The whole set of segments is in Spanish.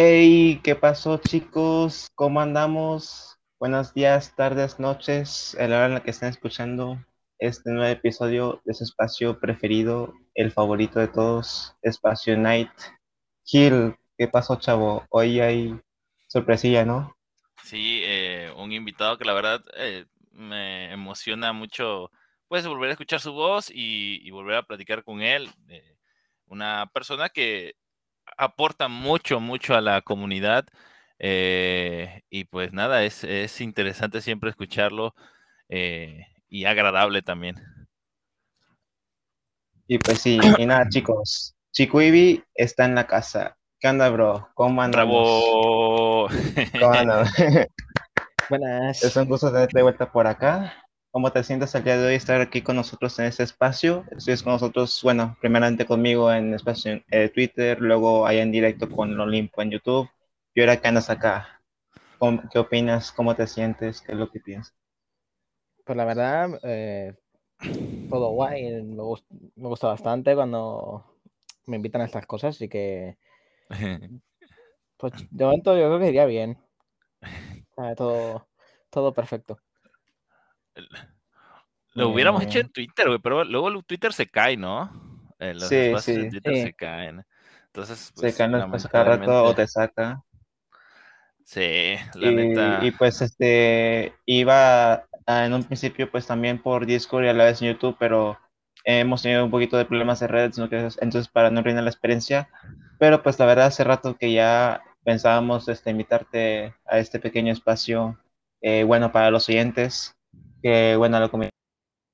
Hey, ¿qué pasó chicos? ¿Cómo andamos? Buenos días, tardes, noches, a la hora en la que estén escuchando este nuevo episodio de su espacio preferido, el favorito de todos, Espacio Night. Gil, ¿qué pasó chavo? Hoy hay sorpresilla, ¿no? Sí, eh, un invitado que la verdad eh, me emociona mucho, pues volver a escuchar su voz y, volver a platicar con él. Eh, una persona que aporta mucho, mucho a la comunidad. Eh, y pues nada, es, es, interesante siempre escucharlo eh, y agradable también. Y pues sí, y nada chicos, Chico Ibi está en la casa. ¿Qué onda, bro? ¿Cómo andamos? Bravo. ¿Cómo andas? Buenas. Es un gusto tenerte de vuelta por acá. ¿Cómo te sientes el día de hoy estar aquí con nosotros en este espacio? Estás con nosotros, bueno, primeramente conmigo en espacio eh, Twitter, luego ahí en directo con Olimpo en YouTube. Y ahora que andas acá, ¿qué opinas? ¿Cómo te sientes? ¿Qué es lo que piensas? Pues la verdad, eh, todo guay. Me, gusta, bastante cuando me invitan a estas cosas, así que. Pues de momento yo creo que iría bien. todo, todo perfecto. Lo hubiéramos hecho en Twitter, güey, pero luego Twitter se cae, ¿no? Eh, los sí, sí. de Twitter se caen. Entonces, se pues, caen después cada rato o te saca. Sí, la neta. Y pues este iba en un principio pues también por Discord y a la vez en YouTube, pero hemos tenido un poquito de problemas de redes, entonces para no arruinar la experiencia. Pero pues la verdad hace rato que ya pensábamos este, invitarte a este pequeño espacio, eh, bueno, para los oyentes, que bueno, lo que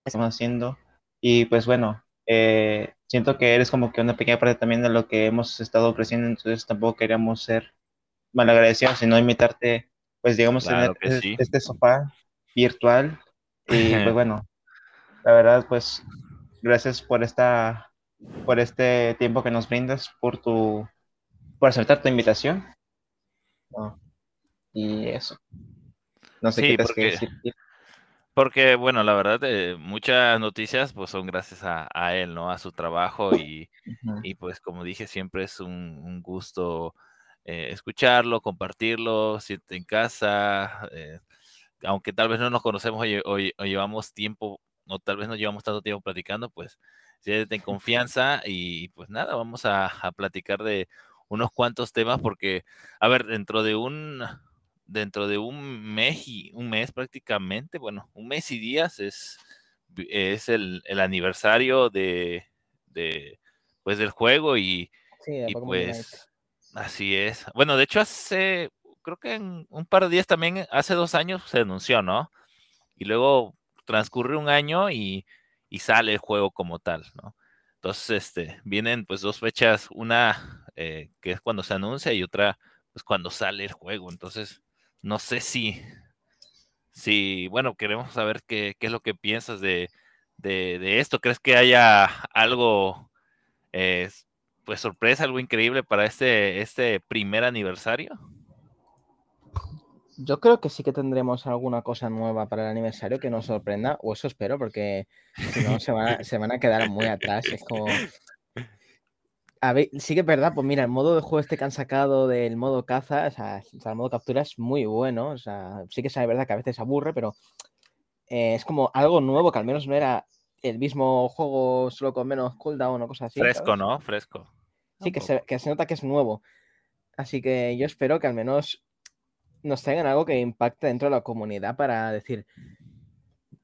estamos haciendo. Y pues bueno, eh, siento que eres como que una pequeña parte también de lo que hemos estado ofreciendo, entonces tampoco queríamos ser malagradecidos, sino invitarte, pues digamos, en este, este, sofá virtual. Y pues bueno, la verdad, pues gracias por esta, por este tiempo que nos brindas, por tu, por aceptar tu invitación. Y eso. No sé qué porque... que decir. Porque, bueno, la verdad, eh, muchas noticias pues son gracias a, él, ¿no? A su trabajo y, y pues como dije, siempre es un, gusto eh, escucharlo, compartirlo, siente en casa, eh, aunque tal vez no nos conocemos o, llevamos tiempo, o tal vez no llevamos tanto tiempo platicando, pues siéntete en confianza y pues nada, vamos a, a platicar de unos cuantos temas porque, a ver, dentro de un dentro de un mes y un mes prácticamente, bueno, un mes y días es, es el, aniversario de, pues del juego y, pues así es. Bueno, de hecho hace, creo que en un par de días también, hace dos años se anunció, ¿no? Y luego transcurre un año y, sale el juego como tal, ¿no? Entonces, este, vienen pues dos fechas, una eh, que es cuando se anuncia y otra pues cuando sale el juego. Entonces, no sé si, si bueno, queremos saber qué, es lo que piensas de, esto. ¿Crees que haya algo, eh, pues sorpresa, algo increíble para este, este primer aniversario? Yo creo que sí que tendremos alguna cosa nueva para el aniversario que nos sorprenda, o eso espero, porque si no se van, se van a quedar muy atrás. Es como, a ver, sí que es verdad, pues mira, el modo de juego este que han sacado del modo caza, o sea, el modo captura es muy bueno, o sea, sí que es verdad que a veces aburre, pero eh, es como algo nuevo que al menos no era el mismo juego solo con menos cooldown o cosas así. Fresco, ¿no? Fresco. Sí, que se, que se nota que es nuevo. Así que yo espero que al menos nos traigan algo que impacte dentro de la comunidad para decir,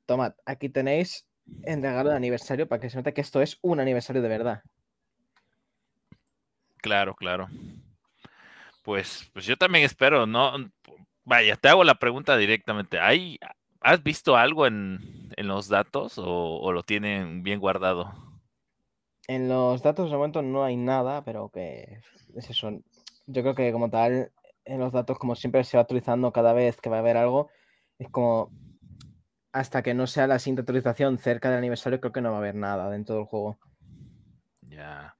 tomad, aquí tenéis el regalo de aniversario para que se note que esto es un aniversario de verdad. Claro, claro. Pues, pues yo también espero, ¿no? Vaya, te hago la pregunta directamente. ¿Hay, ¿Has visto algo en, los datos o, lo tienen bien guardado? En los datos de momento no hay nada, pero que es eso. Yo creo que como tal, en los datos, como siempre se va actualizando cada vez que va a haber algo, es como hasta que no sea la siguiente actualización cerca del aniversario, creo que no va a haber nada dentro del juego. Ya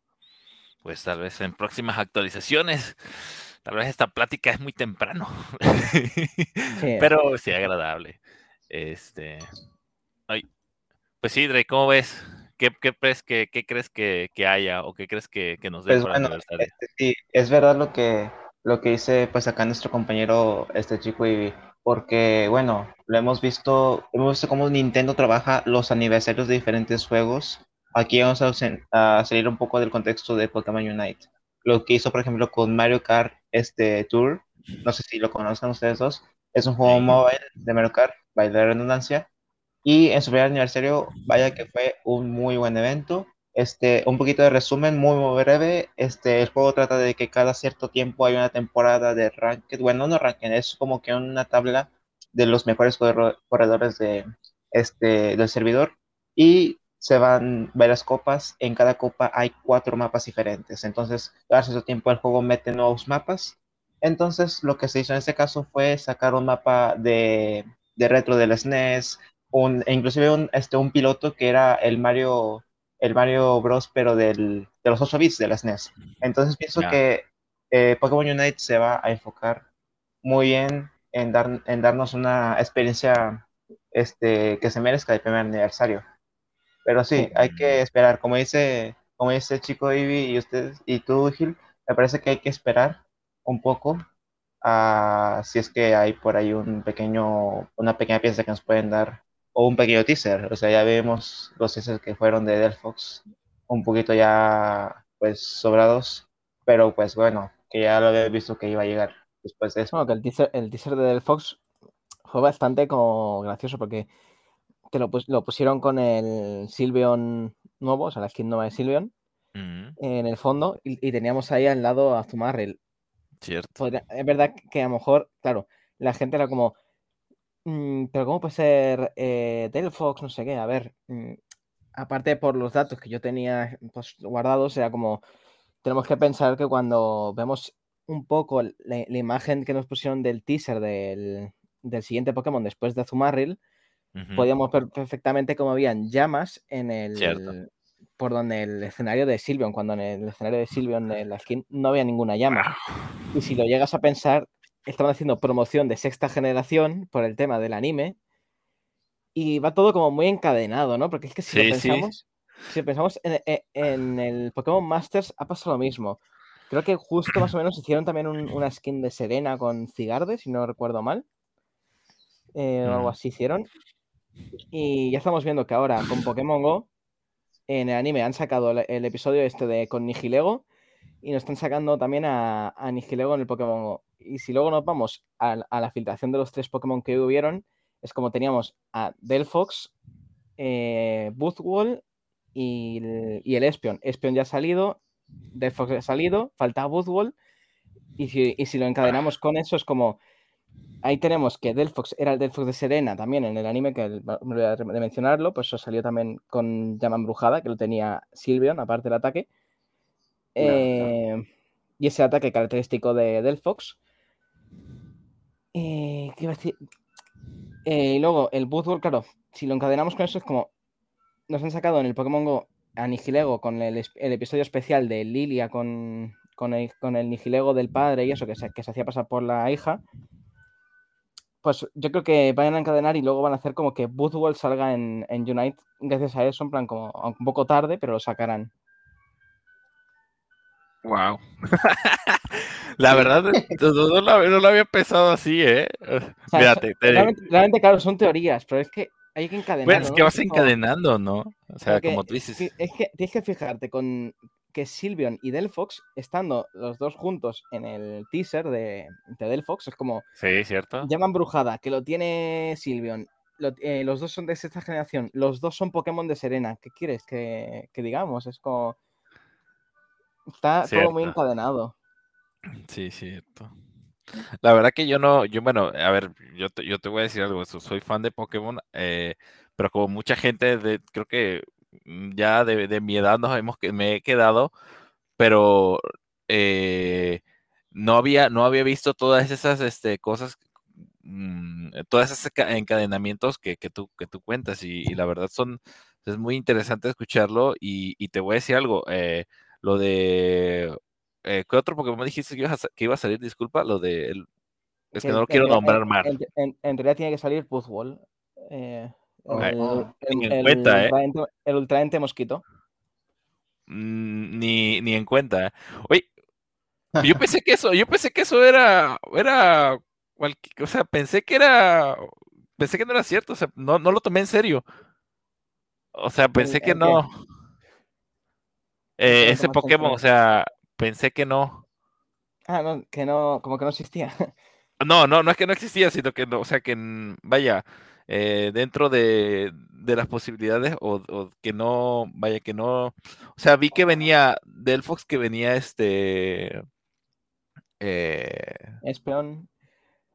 pues tal vez en próximas actualizaciones. Tal vez esta plática es muy temprano. Pero sí agradable. Este. Ay. Pues sí, Drake, ¿cómo ves? ¿Qué, crees, que, qué crees que, haya o qué crees que, nos dé pues, aniversario? Este, sí, es verdad lo que, lo que dice pues acá nuestro compañero, este chico y porque bueno, lo hemos visto, hemos visto cómo Nintendo trabaja los aniversarios de diferentes juegos. Aquí vamos a, a salir un poco del contexto de Pokémon Unite. Lo que hizo, por ejemplo, con Mario Kart este Tour, no sé si lo conocen ustedes dos, es un juego móvil de Mario Kart, by la redundancia, y en su primer aniversario, vaya que fue un muy buen evento. Este, un poquito de resumen muy, muy breve. Este, el juego trata de que cada cierto tiempo hay una temporada de ranked. Bueno, no ranked, es como que una tabla de los mejores corredores de, este, del servidor. Y se van varias copas. En cada copa hay cuatro mapas diferentes. Entonces, cada cierto tiempo el juego mete nuevos mapas. Entonces, lo que se hizo en este caso fue sacar un mapa de, de retro del SNES, un, e inclusive un, este, un piloto que era el Mario, el Mario Bros, pero del, de los 8 bits de las NES. Entonces pienso que eh, Pokémon Unite se va a enfocar muy bien en, dar, en darnos una experiencia este, que se merezca el primer aniversario. Pero sí, hay que esperar, como dice, como dice Chico Ivy y ustedes y tú, Gil, me parece que hay que esperar un poco a si es que hay por ahí un pequeño, una pequeña pieza que nos pueden dar o un pequeño teaser. O sea, ya vemos los teasers que fueron de Delphox un poquito ya pues sobrados, pero pues bueno, que ya lo había visto que iba a llegar después de eso. Bueno, que el teaser, el teaser de Delphox fue bastante como gracioso porque te lo, lo pusieron con el Silvion nuevo, o sea, la skin nueva de Silvion, en el fondo, y, teníamos ahí al lado a Zumarrel. Cierto. es verdad que a lo mejor, claro, la gente era como, Mm, pero ¿cómo puede ser eh, Delphox? No sé qué. A ver, mm, aparte por los datos que yo tenía pues, guardados, era como, tenemos que pensar que cuando vemos un poco la, imagen que nos pusieron del teaser del, siguiente Pokémon después de Azumarill, podíamos ver perfectamente cómo habían llamas en el... Por donde el escenario de Silvion, cuando en el escenario de Silvion de la skin no había ninguna llama. Y si lo llegas a pensar, estaban haciendo promoción de sexta generación por el tema del anime. Y va todo como muy encadenado, ¿no? Porque es que si pensamos, si pensamos e, en, el Pokémon Masters ha pasado lo mismo. Creo que justo más o menos hicieron también una skin de Serena con Cigarde, si no recuerdo mal. Eh, o algo mm. así hicieron. Y ya estamos viendo que ahora con Pokémon Go, en el anime han sacado el, episodio este de con Nihilego y nos están sacando también a, a Nihilego en el Pokémon Go. Y si luego nos vamos a, la filtración de los tres Pokémon que hubieron, es como teníamos a Delphox, eh, y el, y el Espion. Espion ya ha salido, Delphox ya ha salido, falta Boothwall. Y si, y si lo encadenamos con eso, es como. Ahí tenemos que Delphox era el Delphox de Serena también en el anime, que me voy a mencionarlo, pues eso salió también con llama embrujada, que lo tenía Silvion, aparte del ataque. Eh, y ese ataque característico de Delphox. Eh, ¿Qué iba a decir? Eh, y luego el Boothwall, claro, si lo encadenamos con eso es como nos han sacado en el Pokémon Go a Nihilego con el, episodio especial de Lilia con, con, el, con el Nihilego del padre y eso que se, que se hacía pasar por la hija. Pues yo creo que vayan a encadenar y luego van a hacer como que Boothwall salga en, en Unite gracias a eso, en plan como un poco tarde, pero lo sacarán. Wow. la verdad, no, lo, había pensado así, ¿eh? realmente, claro, son teorías, pero es que hay que encadenar. Bueno, es que vas encadenando, ¿no? O sea, como tú dices. Es que tienes que fijarte con que Silvion y Delphox, estando los dos juntos en el teaser de, de Delphox, es como. Sí, cierto. Llaman Brujada, que lo tiene Silvion. Eh, los dos son de sexta generación. Los dos son Pokémon de Serena. ¿Qué quieres que, que digamos? Es como Está todo muy encadenado. Sí, cierto. La verdad que yo no, yo bueno, a ver, yo te, yo te voy a decir algo, soy fan de Pokémon, eh, pero como mucha gente, de, creo que ya de, mi edad nos hemos que me he quedado, pero eh, no había, no había visto todas esas este, cosas, mm, todos esos encadenamientos que, que, tú, que tú cuentas y, la verdad son, es muy interesante escucharlo y, y te voy a decir algo, eh, lo de. Eh, ¿Qué otro Pokémon dijiste que iba, a, que iba a salir? Disculpa, lo de. es que, no lo quiero nombrar mal. En, realidad tiene que salir Puzzwall. Eh, el, en cuenta, ¿eh? el ultraente mosquito. Mm, ni, ni en cuenta. ¿eh? Oye, Yo pensé que eso, yo pensé que eso era, era, o sea, pensé que era, pensé que no era cierto, o sea, no, no lo tomé en serio. O sea, pensé que no. Eh, ese Pokémon, o sea, pensé que no. Ah, no, que no, como que no existía. No, no, no es que no existía, sino que no, o sea, que vaya, eh, dentro de, las posibilidades, o, que no, vaya, que no, o sea, vi que venía, del Fox que venía este... Eh, Espion.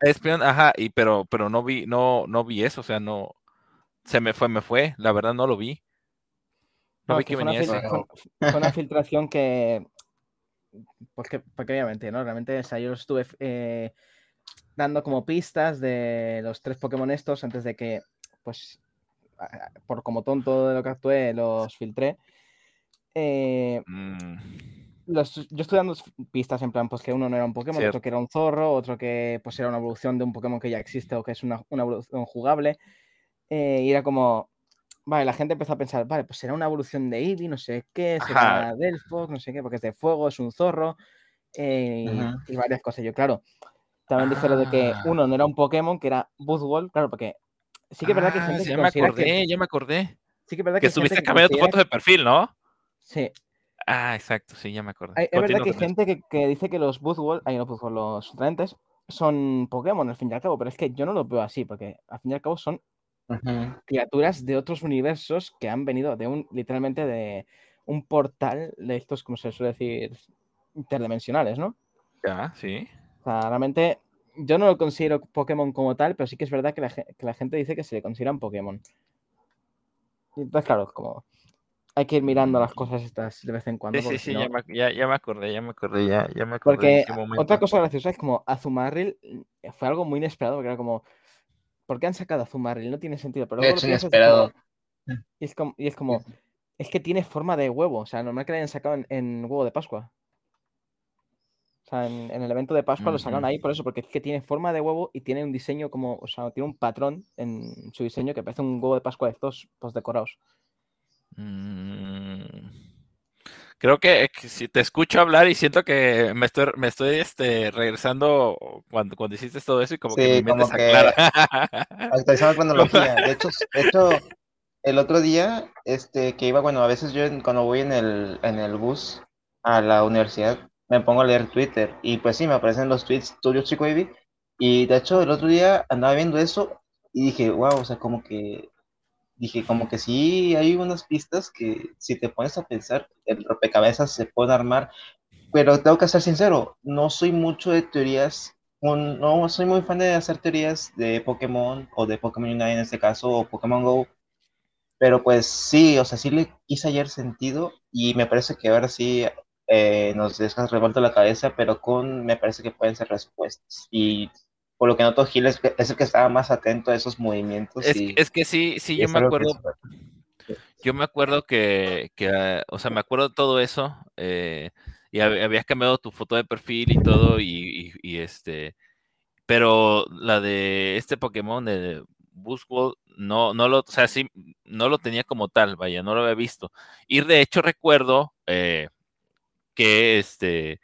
Espion, ajá, y pero, pero no vi, no, no vi eso, o sea, no, se me fue, me fue, la verdad no lo vi. No, vi que, venía eso. Fue, una filtración que, porque, porque obviamente, ¿no? Realmente, o sea, yo estuve eh, dando como pistas de los tres Pokémon estos antes de que, pues, por como tonto de lo que actué, los filtré. Eh, mm. yo estoy dando pistas en plan, pues que uno no era un Pokémon, otro que era un zorro, otro que pues era una evolución de un Pokémon que ya existe o que es una, evolución jugable. Eh, y era como, vale, la gente empezó a pensar, vale, pues será una evolución de Eevee, no sé qué, será Delphox, no sé qué, porque es de fuego, es un zorro, eh, y varias cosas. Yo, claro, también dije lo de que ah. uno no era un Pokémon, que era Buzzwole, claro, porque sí que es verdad que hay ah, gente que ya me acordé, ya me acordé. Sí que es verdad que, estuviste cambiando tu foto de perfil, ¿no? Sí. Ah, exacto, sí, ya me acordé. es verdad que hay gente que, dice que los Buzzwole, ahí no Buzzwole, los Rentes, son Pokémon al fin y al cabo, pero es que yo no lo veo así, porque al fin y al cabo son criaturas de otros universos que han venido de un, literalmente de un portal de estos, como se suele decir, interdimensionales, ¿no? Ya, sí. O sea, realmente yo no lo considero Pokémon como tal, pero sí que es verdad que la, gente dice que se le consideran Pokémon. entonces, claro, como hay que ir mirando las cosas estas de vez en cuando. Sí, sí, sí, ya, me, acordé, ya me acordé, ya, ya me acordé. Porque otra cosa graciosa es como Azumarril fue algo muy inesperado, porque era como, ¿por qué han sacado Azumaril? No tiene sentido. Pero de hecho, inesperado. y, es como, y es como, es que tiene forma de huevo, o sea, normal que le hayan sacado en huevo de Pascua. O sea, en, el evento de Pascua lo sacaron ahí por eso, porque es que tiene forma de huevo y tiene un diseño como, o sea, tiene un patrón en su diseño que parece un huevo de Pascua de estos pues, decorados. Mm. Creo que, si te escucho hablar y siento que me estoy, me estoy este, regresando cuando, cuando hiciste todo eso y como que mi mente. Actualizando cronología. De hecho, de hecho, el otro día, este, que iba, bueno, a veces yo cuando voy en el, en el bus a la universidad, me pongo a leer Twitter. Y pues sí, me aparecen los tweets tuyos, Chico Baby. Y de hecho, el otro día andaba viendo eso y dije, wow, o sea, como que, dije, como que sí hay unas pistas que si te pones a pensar, el rompecabezas se puede armar, pero tengo que ser sincero, no soy mucho de teorías, no soy muy fan de hacer teorías de Pokémon o de Pokémon Unite en este caso, o Pokémon Go, pero pues sí, o sea, sí le quise ayer sentido y me parece que ahora sí eh, nos dejas revuelto la cabeza, pero con me parece que pueden ser respuestas. Y por lo que noto, Gil es, el que estaba más atento a esos movimientos. Es, que sí, sí, yo me acuerdo. Yo me acuerdo que, que, o sea, me acuerdo todo eso. Eh, y habías cambiado tu foto de perfil y todo, y, este. Pero la de este Pokémon de Buzzwole, no, no lo, o sea, sí, no lo tenía como tal, vaya, no lo había visto. Y de hecho recuerdo, eh, que este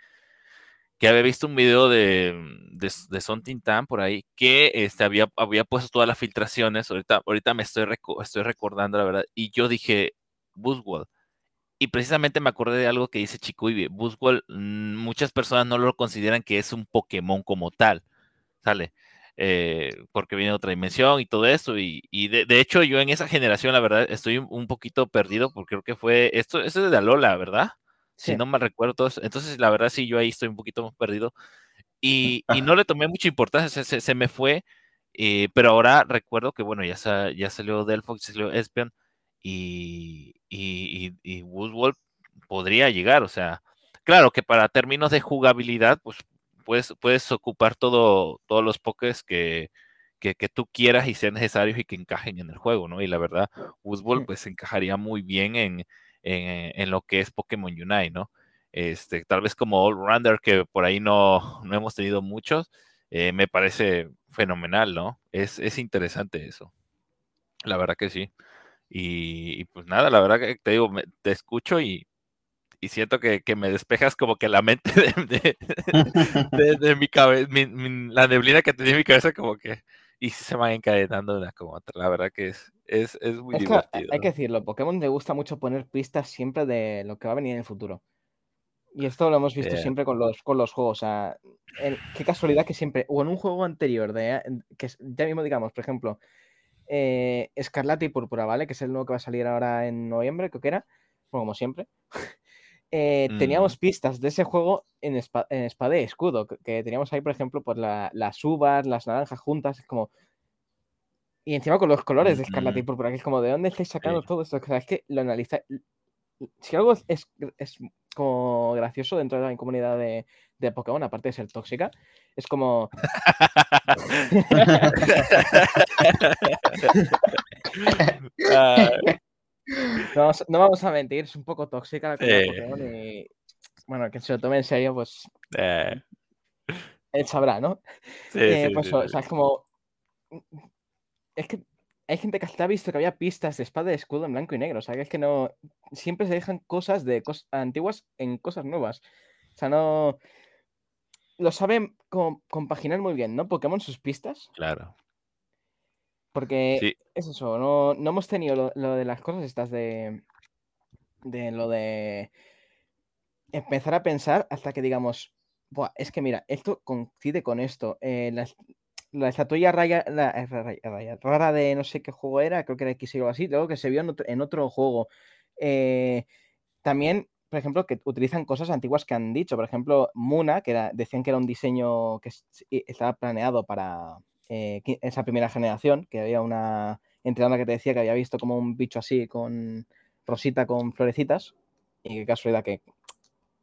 que había visto un video de, de, de Son Tintan por ahí que este, había, había puesto todas las filtraciones. Ahorita, ahorita me estoy, estoy recordando la verdad. Y yo dije, Buzzwell. Y precisamente me acordé de algo que dice Chico y Buzzwell, mm, muchas personas no lo consideran que es un Pokémon como tal. ¿Sale? Eh, porque viene de otra dimensión y todo eso. Y, y de, de, hecho, yo en esa generación, la verdad, estoy un, poquito perdido porque creo que fue. Esto, esto es de Alola, ¿verdad? Si no me recuerdo. Entonces, la verdad, sí, yo ahí estoy un poquito más perdido. Y, y no le tomé mucha importancia, se, se, me fue. Eh, pero ahora recuerdo que, bueno, ya, ya salió Delphox, ya salió Espion y, y, y, podría llegar. O sea, claro que para términos de jugabilidad, pues puedes, puedes ocupar todo, todos los pokés que, que, que, tú quieras y sean necesarios y que encajen en el juego, ¿no? Y la verdad, Woodball pues encajaría muy bien en, en, lo que es Pokémon Unite, ¿no? Este, tal vez como All Rounder, que por ahí no, no hemos tenido muchos, eh, me parece fenomenal, ¿no? Es, es, interesante eso. La verdad que sí. Y, pues nada, la verdad que te digo, te escucho y, y, siento que, me despejas como que la mente de, mi cabeza, la neblina que tenía en mi cabeza como que, y se van encadenando una como otra. La verdad que es, es, muy divertido. hay que decirlo, Pokémon le gusta mucho poner pistas siempre de lo que va a venir en el futuro. Y esto lo hemos visto siempre con los, con los juegos. O sea, qué casualidad que siempre, o en un juego anterior, de, que ya mismo digamos, por ejemplo, eh, Escarlata y Púrpura, ¿vale? Que es el nuevo que va a salir ahora en noviembre, creo que era, como siempre. Eh, teníamos mm. pistas de ese juego en, en espada y escudo, que, teníamos ahí, por ejemplo, pues las uvas, las naranjas juntas, es como... Y encima con los colores de Escarlata y Púrpura, que es como, ¿de dónde estáis sacando todo esto? O sea, es que lo analizáis... Si algo es, es, como gracioso dentro de la comunidad de, de Pokémon, aparte de ser tóxica, es como. no, vamos, a mentir, es un poco tóxica la Pokémon y. Bueno, que se lo tome en serio, pues. Eh. Él sabrá, ¿no? Sí, eh, pues, o sea, es como. Es que hay gente que hasta ha visto que había pistas de espada y escudo en blanco y negro. O sea, que es que no. Siempre se dejan cosas de cosas antiguas en cosas nuevas. O sea, no lo saben compaginar muy bien, ¿no? Pokémon sus pistas. Claro. Porque es eso, no, hemos tenido lo, de las cosas estas de. de lo de. empezar a pensar hasta que digamos. Buah, es que mira, esto coincide con esto. Eh, la, la, estatuilla raya, la, eh, rara de no sé qué juego era, creo que era X o así, luego que se vio en otro, juego. Eh, también por ejemplo, que utilizan cosas antiguas que han dicho. Por ejemplo, Muna, que decían que era un diseño que estaba planeado para eh, esa primera generación, que había una entrenadora que te decía que había visto como un bicho así con rosita con florecitas. Y qué casualidad que,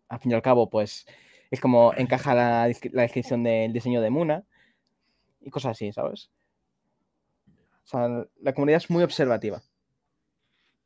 al fin y al cabo, pues es como encaja la, descripción del diseño de Muna y cosas así, ¿sabes? O sea, la comunidad es muy observativa.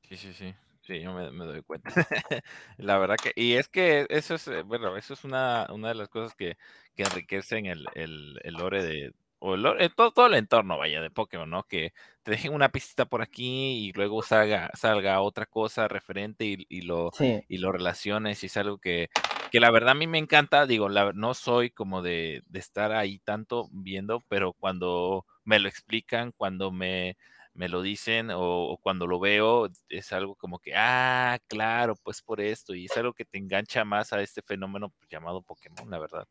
Sí, sí, sí. Sí, yo me, doy cuenta. La verdad que, y es que eso es, eh, bueno, eso es una, una de las cosas que, que enriquecen el, el, el lore de, o el todo, todo el entorno, vaya, de Pokémon, ¿no? Que te dejen una pista por aquí y luego salga, salga otra cosa referente y, y lo, y lo relaciones y es algo que, que la verdad a mí me encanta, digo, la, no soy como de, de estar ahí tanto viendo, pero cuando me lo explican, cuando me me lo dicen o, cuando lo veo es algo como que, ah, claro, pues por esto, y es algo que te engancha más a este fenómeno llamado Pokémon, la verdad.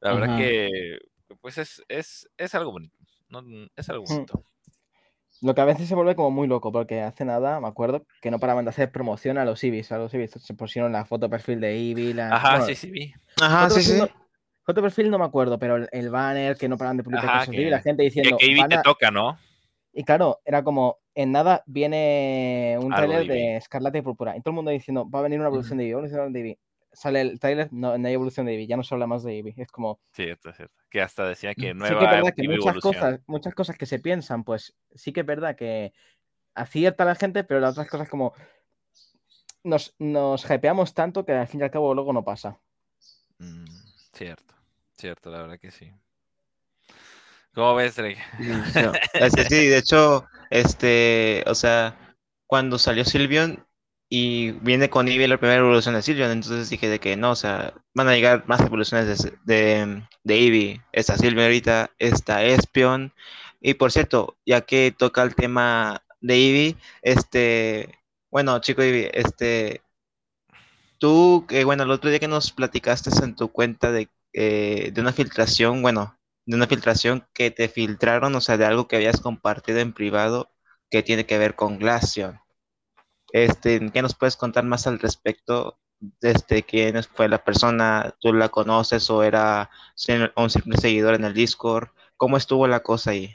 La verdad que, pues es, es, es algo bonito, ¿no? es algo mm. bonito. Lo que a veces se vuelve como muy loco, porque hace nada, me acuerdo, que no paraban de hacer promoción a los Ibis, a los Ibis, se pusieron la foto perfil de Eevee, la... Ajá, sí, sí, vi. Ajá, sí, sí. foto perfil no me acuerdo, pero el, banner que no paraban de publicar cosas la gente diciendo... Que, que te toca, ¿no? Y claro, era como, en nada viene un trailer de Escarlata y Púrpura. Y todo el mundo diciendo, va a venir una evolución de Eevee, Sale el trailer, no, no, hay evolución de Eevee, ya no se habla más de Eevee. Es como... Cierto, cierto. Que hasta decía que nueva Sí que es verdad que muchas cosas, muchas cosas que se piensan, pues sí que es verdad que acierta la gente, pero las otras cosas como... Nos, nos hypeamos tanto que al fin y al cabo luego no pasa. Mm, cierto, cierto, la verdad que sí. ¿Cómo ves, Drake? sí, de hecho, este, o sea, cuando salió Sylveon y viene con Eevee la primera evolución de Sylveon, entonces dije de que no, o sea, van a llegar más evoluciones de, de, de Eevee. Esta Sylveon ahorita, esta Espion. Y por cierto, ya que toca el tema de Eevee, este, bueno, chico Eevee, este, tú, que bueno, el otro día que nos platicaste en tu cuenta de, eh, de una filtración, bueno, de una filtración que te filtraron, o sea, de algo que habías compartido en privado que tiene que ver con Glaceon. Este, ¿qué nos puedes contar más al respecto? Este, ¿Quién fue la persona? ¿Tú la conoces o era un simple seguidor en el Discord? ¿Cómo estuvo la cosa ahí?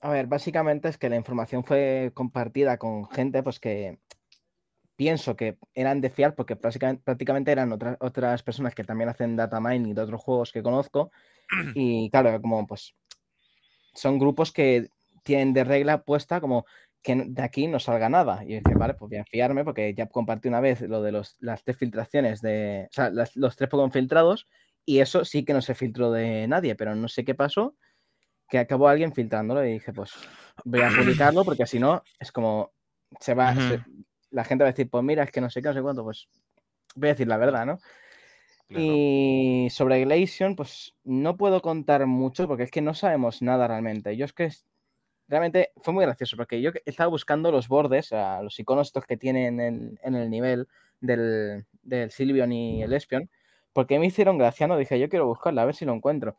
A ver, básicamente es que la información fue compartida con gente pues que pienso que eran de fiar porque prácticamente, prácticamente eran otras, otras personas que también hacen data mining de otros juegos que conozco y claro, como pues son grupos que tienen de regla puesta como que de aquí no salga nada. Y dije, vale, pues voy a fiarme porque ya compartí una vez lo de los, las tres filtraciones de, o sea, los tres Pokémon filtrados y eso sí que no se filtró de nadie, pero no sé qué pasó, que acabó alguien filtrándolo y dije, pues voy a publicarlo porque si no es como se va, la gente va a decir, pues mira, es que no sé qué, no sé cuánto, pues voy a decir la verdad, ¿no? Y sobre Glacian, pues no puedo contar mucho porque es que no sabemos nada realmente. Yo es que realmente fue muy gracioso porque yo estaba buscando los bordes, los iconos estos que tienen en, el nivel del, del Silvion y el Espion, porque me hicieron gracia, ¿no? Dije, yo quiero buscarla, a ver si lo encuentro.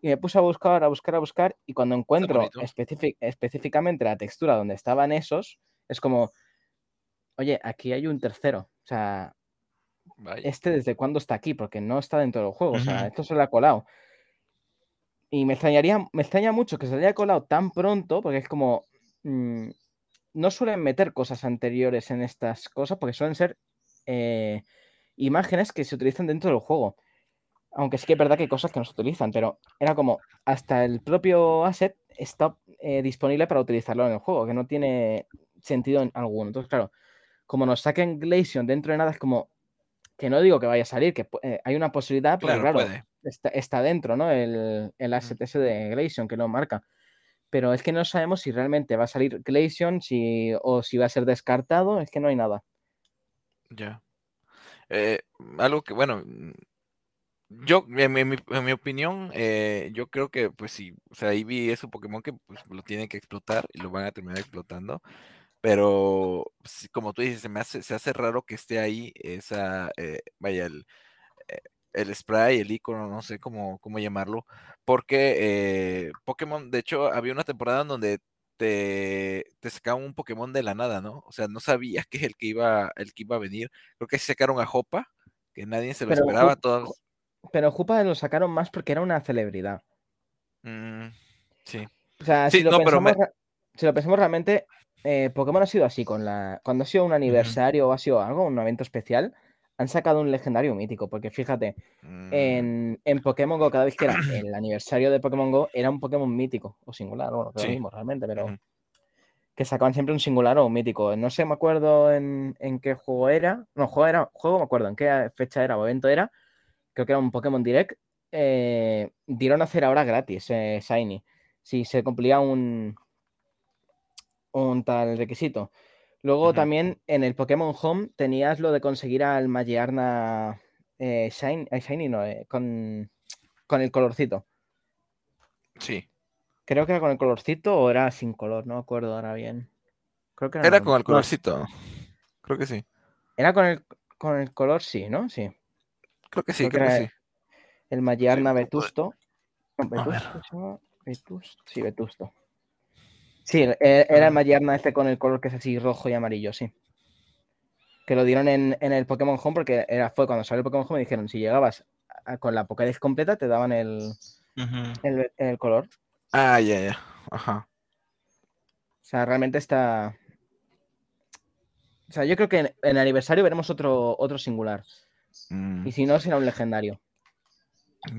Y me puse a buscar, a buscar, a buscar, y cuando encuentro específicamente la textura donde estaban esos, es como, oye, aquí hay un tercero. O sea, este desde cuándo está aquí, porque no está dentro del juego. O sea, esto se le ha colado. Y me extrañaría, me extraña mucho que se haya colado tan pronto, porque es como. Mm, no suelen meter cosas anteriores en estas cosas, porque suelen ser eh, imágenes que se utilizan dentro del juego. Aunque sí que es verdad que hay cosas que no se utilizan, pero era como hasta el propio asset está eh, disponible para utilizarlo en el juego, que no tiene sentido en alguno. Entonces, claro, como nos saquen Glacian dentro de nada, es como que no digo que vaya a salir, que eh, hay una posibilidad, porque claro, está, dentro, ¿no? El, el asset ese de Glacian que lo marca. Pero es que no sabemos si realmente va a salir Glacian si, o si va a ser descartado, es que no hay nada. Ya. Eh, algo que, bueno, yo, en mi, opinión, eh, yo creo que, pues sí, o sea, Eevee es un Pokémon que pues, lo tienen que explotar y lo van a terminar explotando. Pero, como tú dices, se me hace, se hace raro que esté ahí esa, eh, vaya, el, eh, el spray, el icono, no sé cómo, cómo llamarlo, porque Pokémon, de hecho, había una temporada en donde te, te sacaban un Pokémon de la nada, ¿no? O sea, no sabías que es el que iba, el que iba a venir. Creo que sacaron a Jopa, que nadie se lo esperaba. Todos... Pero Jupa lo sacaron más porque era una celebridad. Mm, sí. O sea, si, lo pensamos, si, lo pensamos, realmente, eh, Pokémon ha sido así. con la Cuando ha sido un aniversario o ha sido algo, un evento especial, han sacado un legendario mítico. Porque fíjate, mm. en, en, Pokémon Go, cada vez que era el aniversario de Pokémon Go, era un Pokémon mítico o singular. Bueno, lo mismo realmente, pero. Que sacaban siempre un singular o un mítico. No sé, me acuerdo en, en qué juego era. No, juego era. Juego me acuerdo en qué fecha era o evento era creo que era un Pokémon Direct, eh, dieron a hacer ahora gratis eh, Shiny, si se cumplía un, un tal requisito. Luego también en el Pokémon Home tenías lo de conseguir al Magiarna eh, Shiny, eh, Shiny no, con, con el colorcito. Sí. Creo que era con el colorcito o era sin color, no me acuerdo ahora bien. Creo que era, con el colorcito. Creo que sí. Era con el, con el color, sí, ¿no? Sí. Creo que sí, creo, que, sí. El Vetusto. ¿Vetusto? Vetusto. Sí, Vetusto. Sí, e, era el Mayarna este con el color que es así rojo y amarillo, sí. Que lo dieron en, el Pokémon Home porque era, fue cuando salió el Pokémon Home y dijeron, si llegabas con la Pokédex completa te daban el, el, color. Ah, ya, ya. Ajá. O sea, realmente está... O sea, yo creo que en, el aniversario veremos otro, otro singular. Mm. Y si no, será un legendario.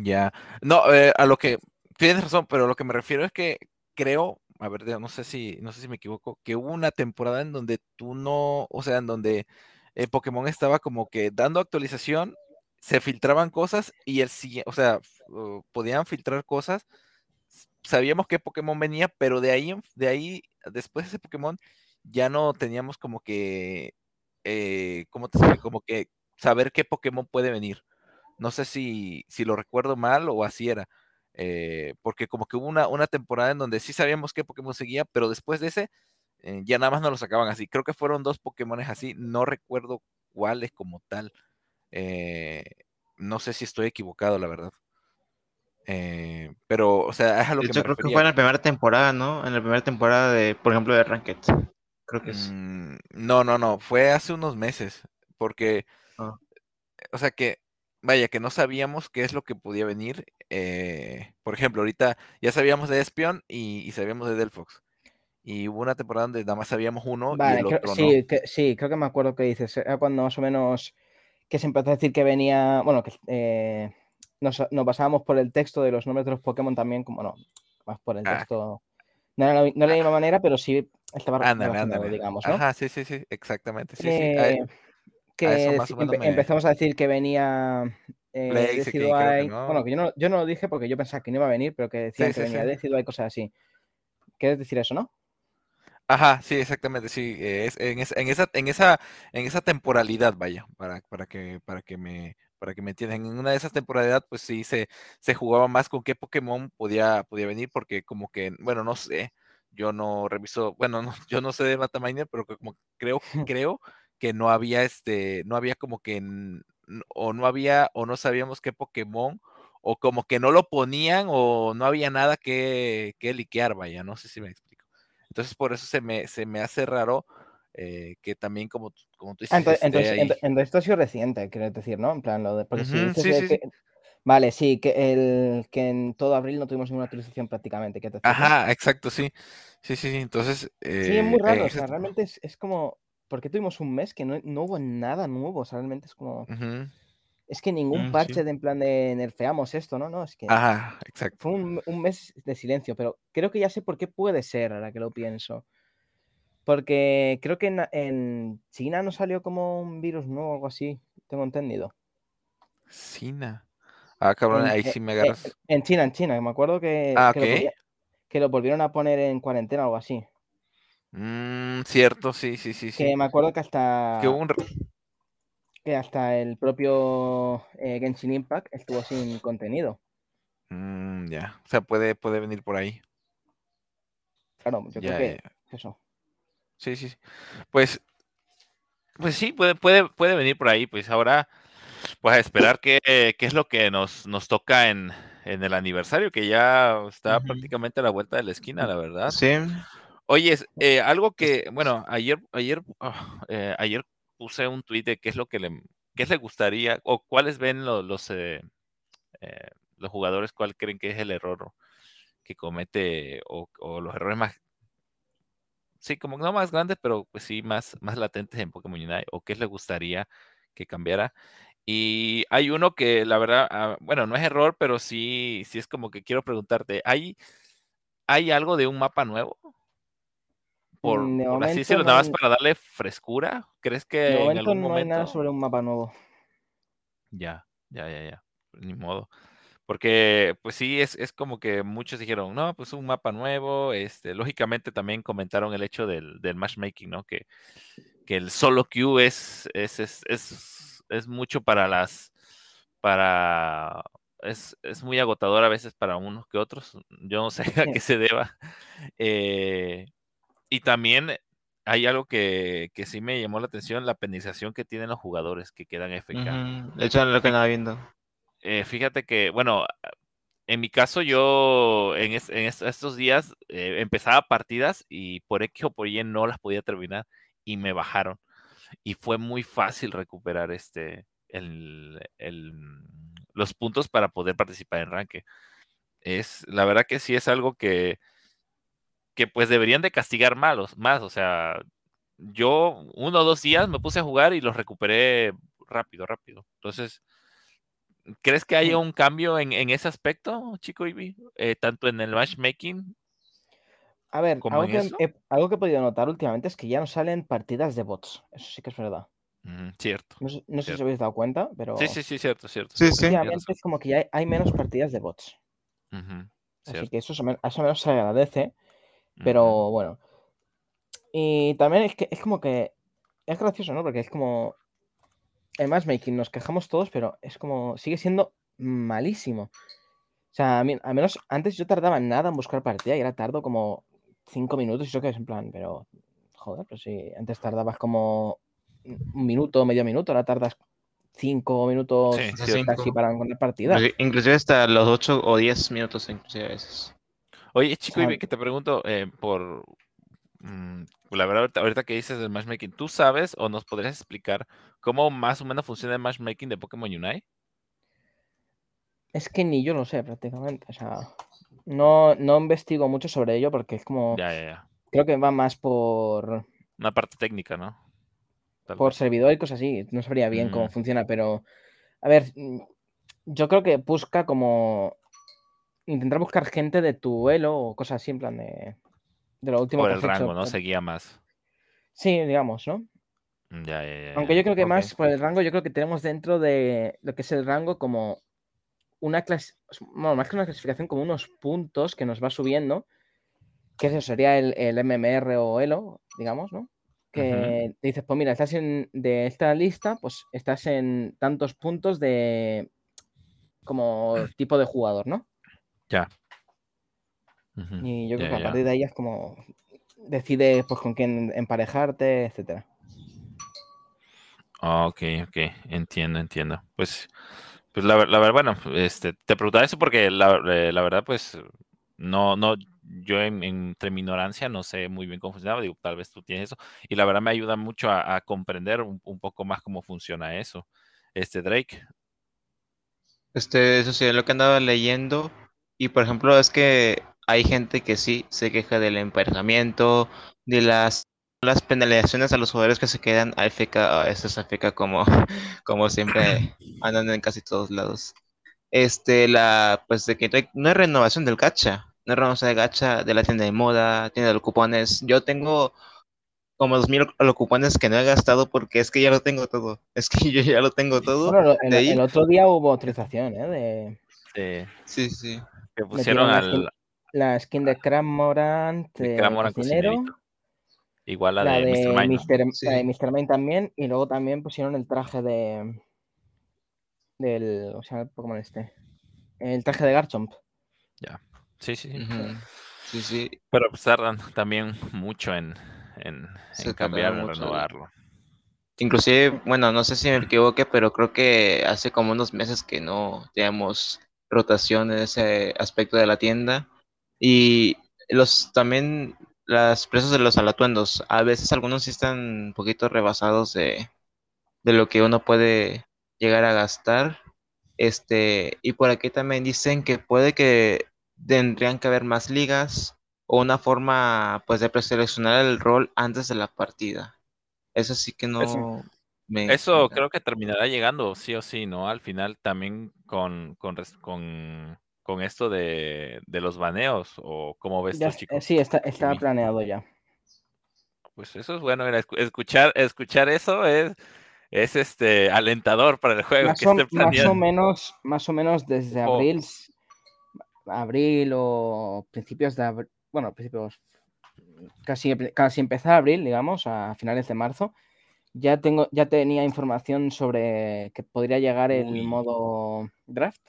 Ya. No, eh, a lo que tienes razón, pero lo que me refiero es que creo, a ver, no sé si, no sé si me equivoco, que hubo una temporada en donde tú no, o sea, en donde el Pokémon estaba como que dando actualización, se filtraban cosas y el siguiente, o sea, podían filtrar cosas. Sabíamos qué Pokémon venía, pero de ahí, de ahí, después de ese Pokémon, ya no teníamos como que, eh, ¿cómo te explico? Como que saber qué Pokémon puede venir. No sé si, si lo recuerdo mal o así era. Eh, porque como que hubo una, una, temporada en donde sí sabíamos qué Pokémon seguía, pero después de ese eh, ya nada más no lo sacaban así. Creo que fueron dos Pokémon así, no recuerdo cuáles como tal. Eh, no sé si estoy equivocado, la verdad. pero, o sea, es a lo que me creo que fue en la primera temporada, ¿no? En la primera temporada de, por ejemplo, de Ranked. Creo que es. Mm, no, no, no. Fue hace unos meses. Porque Ah. O sea que, vaya, que no sabíamos qué es lo que podía venir. Eh, por ejemplo, ahorita ya sabíamos de Espion y, sabíamos de Delphox. Y hubo una temporada donde nada más sabíamos uno y el otro sí, Que, sí, creo que me acuerdo que dices. Era cuando más o menos que se empezó a decir que venía. Bueno, que eh, nos, nos, basábamos por el texto de los nombres de los Pokémon también, como no, más por el ah. texto. No era, la, la misma manera, pero sí estaba ándale, digamos. ¿no? Ajá, sí, sí, sí, exactamente. Sí, sí. Eh, que empezamos a decir que venía eh, Bueno, que yo no, yo no, lo dije porque yo pensaba que no iba a venir, pero que decían que venía sí. y cosas así. ¿Quieres decir eso, no? Ajá, sí, exactamente, sí, es en, esa, en esa, en esa, en esa temporalidad, vaya, para, para que, para que me, para que me entiendan. En una de esas temporalidades, pues sí se, se jugaba más con qué Pokémon podía, podía venir, porque como que, bueno, no sé, yo no reviso, bueno, no, yo no sé de Mataminer, pero como creo, creo que no había este, no había como que, o no había, o no sabíamos qué Pokémon, o como que no lo ponían, o no había nada que, que liquear, vaya, no sé si me explico. Entonces, por eso se me, se me hace raro eh, que también, como, como tú dices. entonces, entonces, esto ha sido reciente, quiero decir, ¿no? En plan, lo de. Porque si sí, sí, Vale, sí, que, el, que en todo abril no tuvimos ninguna actualización prácticamente. ¿qué te Ajá, exacto, sí. Sí, sí, sí. Entonces. sí, es muy eh, raro. o sea, realmente es, es, como. Porque tuvimos un mes que no, no hubo nada nuevo? O sea, realmente es como. Es que ningún mm, parche de en plan de nerfeamos esto, ¿no? No, es que. Ajá, exacto. Fue un, mes de silencio, pero creo que ya sé por qué puede ser ahora que lo pienso. Porque creo que en, China no salió como un virus nuevo o algo así, tengo entendido. China. Ah, cabrón, ahí sí me agarras. En, China, en China, me acuerdo que, ah, que, lo, volvieron a poner en cuarentena o algo así. Mm, cierto, sí, sí, sí. Que me acuerdo que hasta. Que hubo un que hasta el propio eh, Genshin Impact estuvo sin contenido. Mm, ya, o sea, puede, puede venir por ahí. Claro, yo creo que eso. Sí, sí, Pues, pues sí, puede, puede, puede venir por ahí. Pues ahora, pues a esperar qué, qué es lo que nos, nos toca en, en el aniversario, que ya está prácticamente a la vuelta de la esquina, la verdad. Sí. Oye, eh, algo que, bueno, ayer, ayer, eh, ayer puse un tweet de qué es lo que le, qué le gustaría o cuáles ven los, los, eh, eh, los jugadores, cuál creen que es el error que comete o, los errores más, sí, como no más grandes, pero pues sí más, más latentes en Pokémon Unite o qué le gustaría que cambiara. Y hay uno que la verdad, ah, bueno, no es error, pero sí, sí es como que quiero preguntarte, ¿hay, ¿hay algo de un mapa nuevo? Por, así decirlo, nada más para darle frescura. ¿Crees que de momento no hay nada sobre un mapa nuevo? Ya, ya, ya, ya. Ni modo. Porque, pues sí, es, es, como que muchos dijeron, no, pues un mapa nuevo. Este, lógicamente también comentaron el hecho del, del matchmaking, ¿no? Que, que el solo queue es, es, es, es, es mucho para las. para. Es, es, muy agotador a veces para unos que otros. Yo no sé a qué se deba. Eh, y también hay algo que, sí me llamó la atención, la penalización que tienen los jugadores que quedan FK. De hecho, lo que andaba viendo. Eh, fíjate que, bueno, en mi caso yo en, estos días eh, empezaba partidas y por X o por Y no las podía terminar y me bajaron. Y fue muy fácil recuperar este, los puntos para poder participar en ranque. Es, la verdad que sí es algo que, que pues deberían de castigar malos, más, o sea, yo uno o dos días me puse a jugar y los recuperé rápido, rápido. Entonces, ¿crees que haya un cambio en, ese aspecto, chico Ivy? Eh, tanto en el matchmaking. A ver, algo que, he, algo que, he, podido notar últimamente es que ya no salen partidas de bots. Eso sí que es verdad. cierto. No, sé si os habéis dado cuenta, pero. Sí, sí, sí, cierto, cierto. Sí, sí. es como que ya hay, menos partidas de bots. Así que eso, eso menos se agradece. Pero bueno. Y también es que es como que. Es gracioso, ¿no? Porque es como. El matchmaking nos quejamos todos, pero es como. Sigue siendo malísimo. O sea, a mí, al menos antes yo tardaba nada en buscar partida y ahora tardo como cinco minutos y eso que es en plan, pero. Joder, pues sí, antes tardabas como un minuto, medio minuto, ahora tardas cinco minutos casi para encontrar partida. Inclusive hasta los ocho o diez minutos, inclusive a veces. Oye, chico, y que te pregunto eh, por mm, la verdad, ahorita, que dices del matchmaking, ¿tú sabes o nos podrías explicar cómo más o menos funciona el matchmaking de Pokémon Unite? Es que ni yo lo sé prácticamente. O sea, no, no investigo mucho sobre ello porque es como. Ya, ya, ya. Creo que va más por. Una parte técnica, ¿no? por servidor y cosas así. No sabría bien cómo mm. funciona, pero. A ver, yo creo que busca como intentar buscar gente de tu elo o cosas así, en plan de, de lo último Por el rango, ¿no? Seguía más. Sí, digamos, ¿no? Mm, ya, ya, ya, Aunque yo creo que más por el rango, yo creo que tenemos dentro de lo que es el rango como una clase, bueno, más que una clasificación, como unos puntos que nos va subiendo que eso sería el, el MMR o ELO, digamos, ¿no? Que dices, pues mira, estás en de esta lista, pues estás en tantos puntos de como tipo de jugador, ¿no? Ya. Y yo creo que a partir de ahí es como decide pues con quién emparejarte, etcétera. Ah, ok, ok, entiendo, entiendo. Pues, pues la, verdad, bueno, este, te preguntaba eso porque la, eh, la verdad, pues, no, no, yo entre mi ignorancia no sé muy bien cómo funcionaba, digo, tal vez tú tienes eso, y la verdad me ayuda mucho a, comprender un, poco más cómo funciona eso. Este, Drake. Este, eso sí, es lo que andaba leyendo, y por ejemplo, es que hay gente que sí se queja del emparejamiento, de las, las penalizaciones a los jugadores que se quedan AFK, ah, eso es AFK como, como siempre andan en casi todos lados. Este, la, pues de que no hay renovación del gacha, no hay renovación de gacha de la tienda de moda, tienda de los cupones. Yo tengo como dos mil cupones que no he gastado porque es que ya lo tengo todo. Es que yo ya lo tengo todo. el, otro día hubo autorización, ¿eh? De... Sí, sí. Que pusieron al, la skin de Cramorant, de dinero. Igual la, de, Mr. Main. también. Y luego también pusieron el traje de. Del. O sea, el Pokémon este. El traje de Garchomp. Ya. Sí, sí. Sí, sí. Pero pues, tardan también mucho en, en, en cambiarlo, en renovarlo. Inclusive, bueno, no sé si me equivoqué, pero creo que hace como unos meses que no tenemos rotación en ese aspecto de la tienda. Y los también las precios de los alatuendos, a veces algunos sí están un poquito rebasados de, lo que uno puede llegar a gastar. Este, y por aquí también dicen que puede que tendrían que haber más ligas o una forma pues de preseleccionar el rol antes de la partida. Eso sí que no eso, me Eso creo que terminará llegando sí o sí, ¿no? Al final también con, con, con con esto de, los baneos o cómo ves tú, chico? Sí, está, está planeado ya. Pues eso es bueno, escuchar, escuchar eso es, es este alentador para el juego. Más, o, menos, más o menos desde abril, abril o principios de abril, bueno, principios casi, casi empezar abril, digamos, a finales de marzo, ya tengo, ya tenía información sobre que podría llegar el modo draft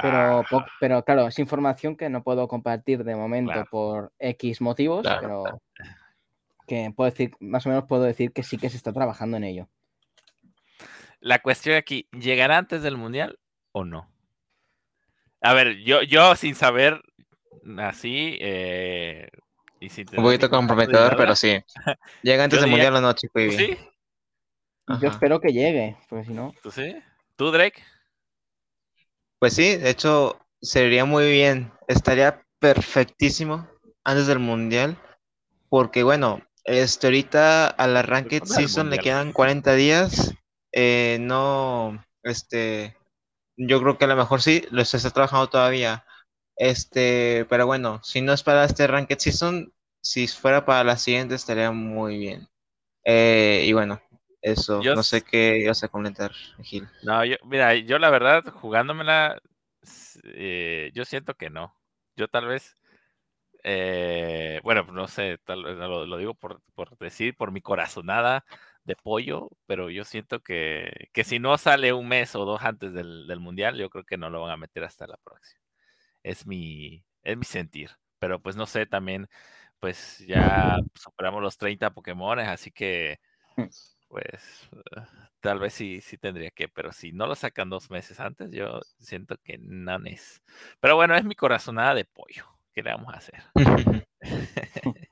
pero, ah. pero claro, es información que no puedo compartir de momento por X motivos, pero que puedo decir, más o menos puedo decir que sí que se está trabajando en ello. La cuestión aquí, ¿llegará antes del Mundial o no? A ver, yo, yo sin saber así, eh, y Un poquito comprometedor, pero sí. ¿Llega antes del Mundial o no, chico? ¿Sí? Yo espero que llegue, porque si no... ¿Tú sí? ¿Tú, Drake? Pues sí, de hecho, sería muy bien. Estaría perfectísimo antes del Mundial. Porque bueno, este, ahorita al arranque season le quedan 40 días. Eh, no, este, yo creo que a lo mejor sí, lo está trabajando todavía. Este, pero bueno, si no es para este ranked season, si fuera para la siguiente estaría muy bien. Eh, y bueno, eso, no sé qué ibas a comentar, Gil. No, yo, mira, yo la verdad, jugándomela, eh, yo siento que no. Yo tal vez, eh, bueno, no sé, tal vez lo, digo por, decir, por mi corazonada de pollo, pero yo siento que, que si no sale un mes o dos antes del, del, mundial, yo creo que no lo van a meter hasta la próxima. Es mi, es mi sentir. Pero pues no sé, también, pues ya superamos los 30 Pokémon, así que mm pues tal vez sí, sí tendría que, pero si no lo sacan dos meses antes, yo siento que no es. Pero bueno, es mi corazonada de pollo. ¿Qué le vamos a hacer?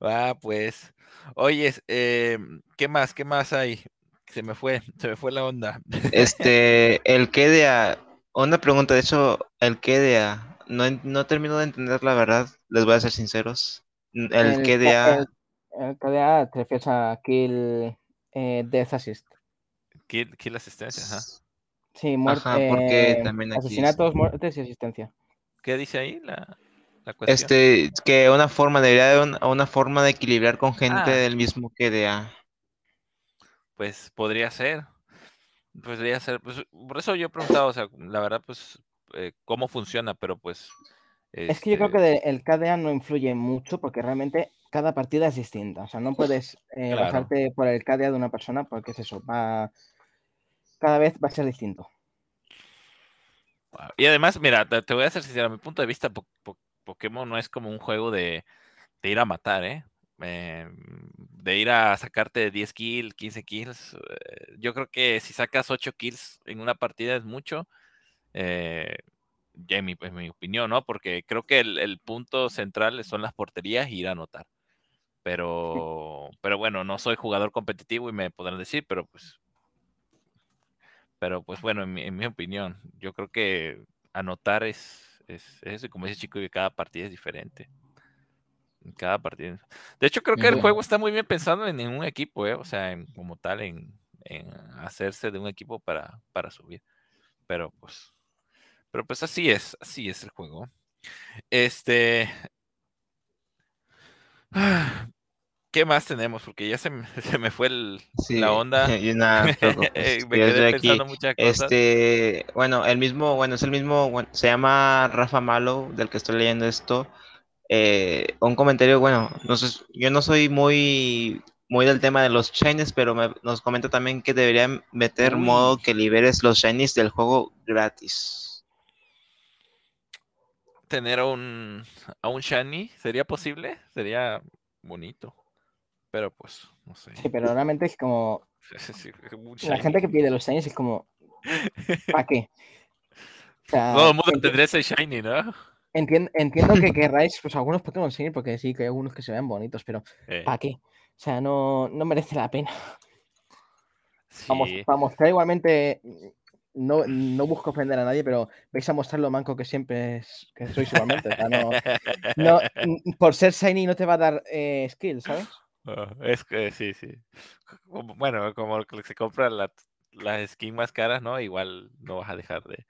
ah, pues. Oye, eh, ¿qué más? ¿Qué más hay? Se me fue, se me fue la onda. este, el KDA, una pregunta, de hecho, el KDA, no, no termino de entender la verdad, les voy a ser sinceros. El, el KDA. El KDA te refieres a Kill eh, Death Assist. Kill, kill asistencia, ajá. Sí, muerte, asesinatos, muertes y asistencia. ¿Qué dice ahí la, cuestión? Este, que una forma, debería una, una forma de equilibrar con gente ah. del mismo KDA. Pues podría ser. Podría ser. Pues, por eso yo he preguntado, o sea, la verdad, pues, eh, cómo funciona, pero pues Es que yo creo Este, que el KDA no influye mucho porque realmente cada partida es distinta. O sea, no puedes eh, Claro. basarte por el KDA de una persona porque es eso, va... cada vez va a ser distinto. Y además, mira, te, te voy a ser sincero, a mi punto de vista, Po- Po- Pokémon no es como un juego de, de ir a matar, ¿eh? Eh, de ir a sacarte 10 kills, 15 kills. eh, yo creo que si sacas 8 kills en una partida es mucho. eh, ya en mi, en mi opinión, ¿no? Porque creo que el, el punto central son las porterías y ir a anotar. Pero, pero bueno, no soy jugador competitivo y me podrán decir, pero pues pero pues bueno, en mi, en mi opinión, yo creo que anotar es, es eso, y como dice Chico, que cada partida es diferente. Cada partida. De hecho, creo que el juego está muy bien pensado en, en un equipo, ¿eh? o sea, en- como tal, en, en hacerse de un equipo para, para subir. Pero pues, pero pues así es, así es el juego. Este. ¿Qué más tenemos? Porque ya se me, se me fue el- Sí, la onda. nada, Eh, me quedé aquí. pensando muchas cosas. Este, bueno, el mismo, bueno, es el mismo, bueno, se llama Rafa Malo, del que estoy leyendo esto. Eh, un comentario, bueno, no sé, yo no soy muy, muy del tema de los shinies, pero me- nos comenta también que deberían meter Uy. modo que liberes los shinies del juego gratis. tener a un, a un Shiny, ¿sería posible? Sería bonito. Pero pues, no sé. Sí, pero realmente es como... Sí, sí, un La gente que pide los años es como... ¿Para qué? O sea, Todo el mundo tendría ese Shiny, ¿no? Entien- entiendo que querráis pues, algunos Pokémon Shiny porque sí, que hay algunos que se vean bonitos, pero Eh, ¿para qué? O sea, no, no merece la pena. Vamos, sí. para mostrar igualmente, no, no busco ofender a nadie, pero vais a mostrar lo manco que siempre es, que sois igualmente. O sea, no, por ser shiny no te va a dar eh, skill, ¿sabes? Ah, es que sí, sí. Bueno, como el que se compra la- las skins más caras, ¿no? Igual no vas a dejar de.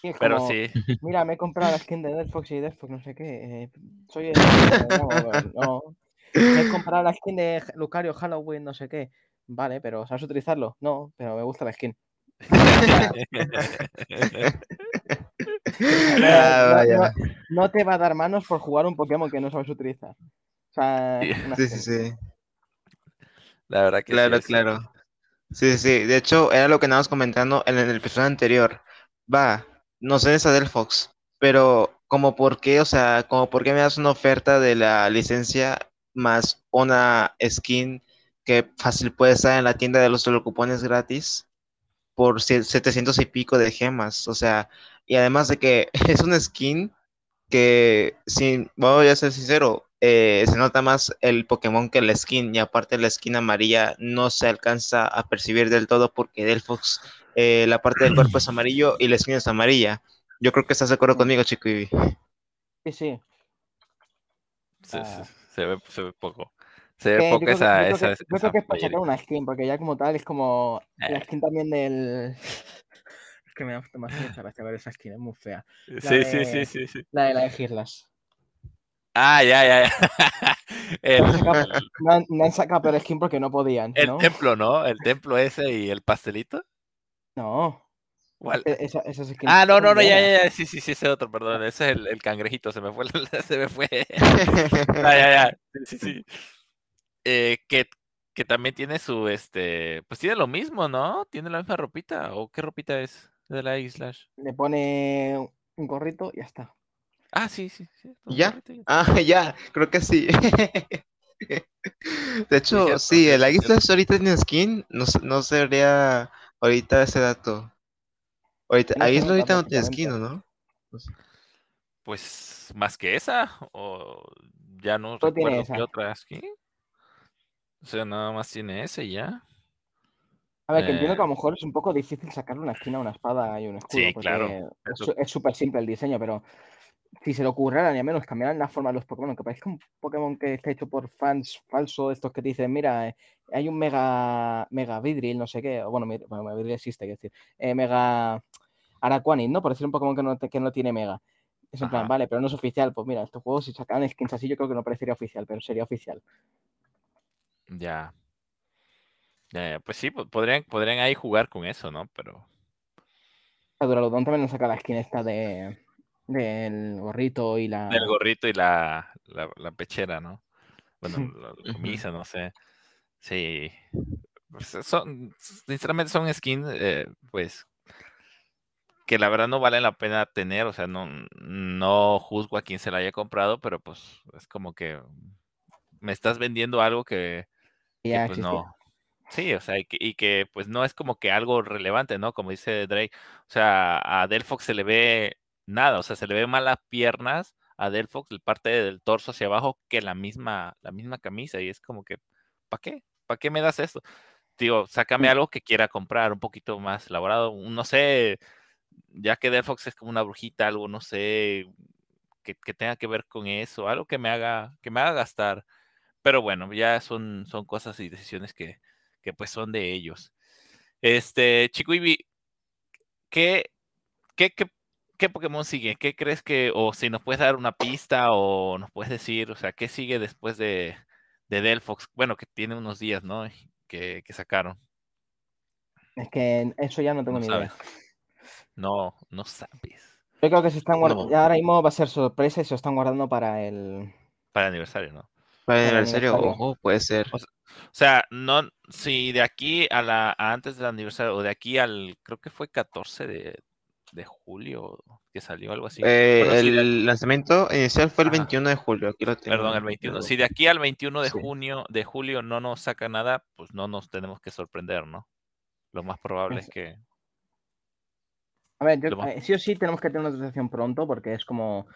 Sí, Pero como, sí. mira, me he comprado la skin de Delphox y Delphox, no sé qué. eh, soy el. No, no. Me he comprado la skin de Lucario Halloween, no sé qué. Vale, pero ¿sabes utilizarlo? No, pero me gusta la skin. No, Ah, no- vaya. no- no te va a dar manos por jugar un Pokémon que no sabes utilizar. O sea, Sí. Sí, sí. La verdad que sí, Claro, claro. Sí, sí, de hecho era lo que estábamos comentando en el episodio anterior. Va, no sé esa del Fox, pero como por qué, o sea, como por qué me das una oferta de la licencia más una skin que fácil puede estar en la tienda de los cupones gratis por sie- 700 y pico de gemas, o sea, y además de que es una skin que, sin, voy a ser sincero, eh, se nota más el Pokémon que la skin, y aparte la skin amarilla no se alcanza a percibir del todo porque Delphox, eh, la parte del cuerpo es amarillo y la skin es amarilla. Yo creo que estás de acuerdo conmigo, chico. Ivy. Sí, sí. se, Ah. se- se ve, se ve poco. Se ve yo poco creo que- esa, yo creo esa, que- yo creo esa que es por sacar una skin, porque ya como tal es como la Eh. skin también del. Es que me da hace mucha gracia ver esa skin, es muy fea. Sí, sí, de- sí, sí, sí. La de la de Girlas. Ah, ya, ya, ya. El, No han, no han sacado peor skin porque no podían, el ¿no? templo, ¿no? El templo ese y el pastelito. No. ¿Cuál? e- Esa, esa skin Ah, no, no, no, ya, ya, ya, sí, sí, sí, ese otro, perdón, ese es el, el cangrejito, se me fue, se me fue. Ah, ya, ya, sí, sí, sí. Eh, que, que también tiene su, este, pues tiene lo mismo, ¿no? Tiene la misma ropita, ¿o qué ropita es de la Slash? Le pone un gorrito y ya está. Ah, sí, sí, sí. ¿Ya? Ah, ya, creo que sí. De hecho, sí, el Águila ahorita tiene skin, no, no sería ahorita ese dato. Ahorita, No Águila ahorita no tiene skin, prácticamente. ¿o ¿no? Pues más que esa, o ya no tiene recuerdo qué otra skin. O sea, nada más tiene ese y ya. A ver, que entiendo que a Eh. lo mejor es un poco difícil sacarle una esquina a una espada y un escudo, Sí, porque claro, eso- es súper simple el diseño, pero si se le ocurriera ni a menos cambiaran la forma de los Pokémon, que parezca un Pokémon que está hecho por fans falsos, estos que te dicen, mira, eh, hay un Mega Mega Vidril, no sé qué, o bueno, Mega Vidril existe, quiero decir, eh, Mega Araquanid, ¿no? Por decir un Pokémon que no, que no tiene Mega. Es en plan, Ajá. vale, pero no es oficial. Pues mira, estos juegos si sacaran skins así, yo creo que no parecería oficial, pero sería oficial. Ya. Pues sí, po- podrían, podrían ahí jugar con eso, ¿no? Pero. Duraludon también nos saca la skin esta de, Del gorrito y la. Del gorrito y la, la, pechera, ¿no? Bueno, la, camisa, no sé. Sí. Pues, son, sinceramente son skins, eh, pues, que la verdad no vale la pena tener, o sea, no, no juzgo a quien se la haya comprado, pero pues es como que me estás vendiendo algo que, pues no. Sí, o sea, y que, pues no es como que algo relevante, ¿no? Como dice Drake, o sea, a Delphox se le ve nada, o sea, se le ve más las piernas a Delphox, el parte del torso hacia abajo, que la misma, la misma camisa, y es como que, ¿para qué? ¿Para qué me das esto? Digo, sácame algo que quiera comprar, un poquito más elaborado, no sé, ya que Delphox es como una brujita, algo, no sé, que, que tenga que ver con eso, algo que me haga, que me haga gastar pero bueno, ya son, son cosas y decisiones que, que pues son de ellos. Este, Chico Ibi, ¿qué, qué, qué, qué Pokémon sigue? ¿Qué crees que, o si nos puedes dar una pista o nos puedes decir, o sea, qué sigue después de, de Delphox? Bueno, que tiene unos días, ¿no? Que, que sacaron. Es que eso ya no tengo ni idea. No, no sabes. Yo creo que se están guardando. Ahora mismo va a ser sorpresa y se lo están guardando para el. Para el aniversario, ¿no? Para el aniversario, ojo, puede ser. O sea, no, si de aquí a la antes del aniversario, o de aquí al, creo que fue 14 de, de julio que salió algo así. Eh, el lanzamiento inicial fue el 21 de julio. Aquí lo tengo. Perdón, el 21. Si de aquí al 21 de junio, de julio no nos saca nada, pues no nos tenemos que sorprender, ¿no? Lo más probable es, que. A ver, yo, eh, sí o sí tenemos que tener una actualización pronto porque es como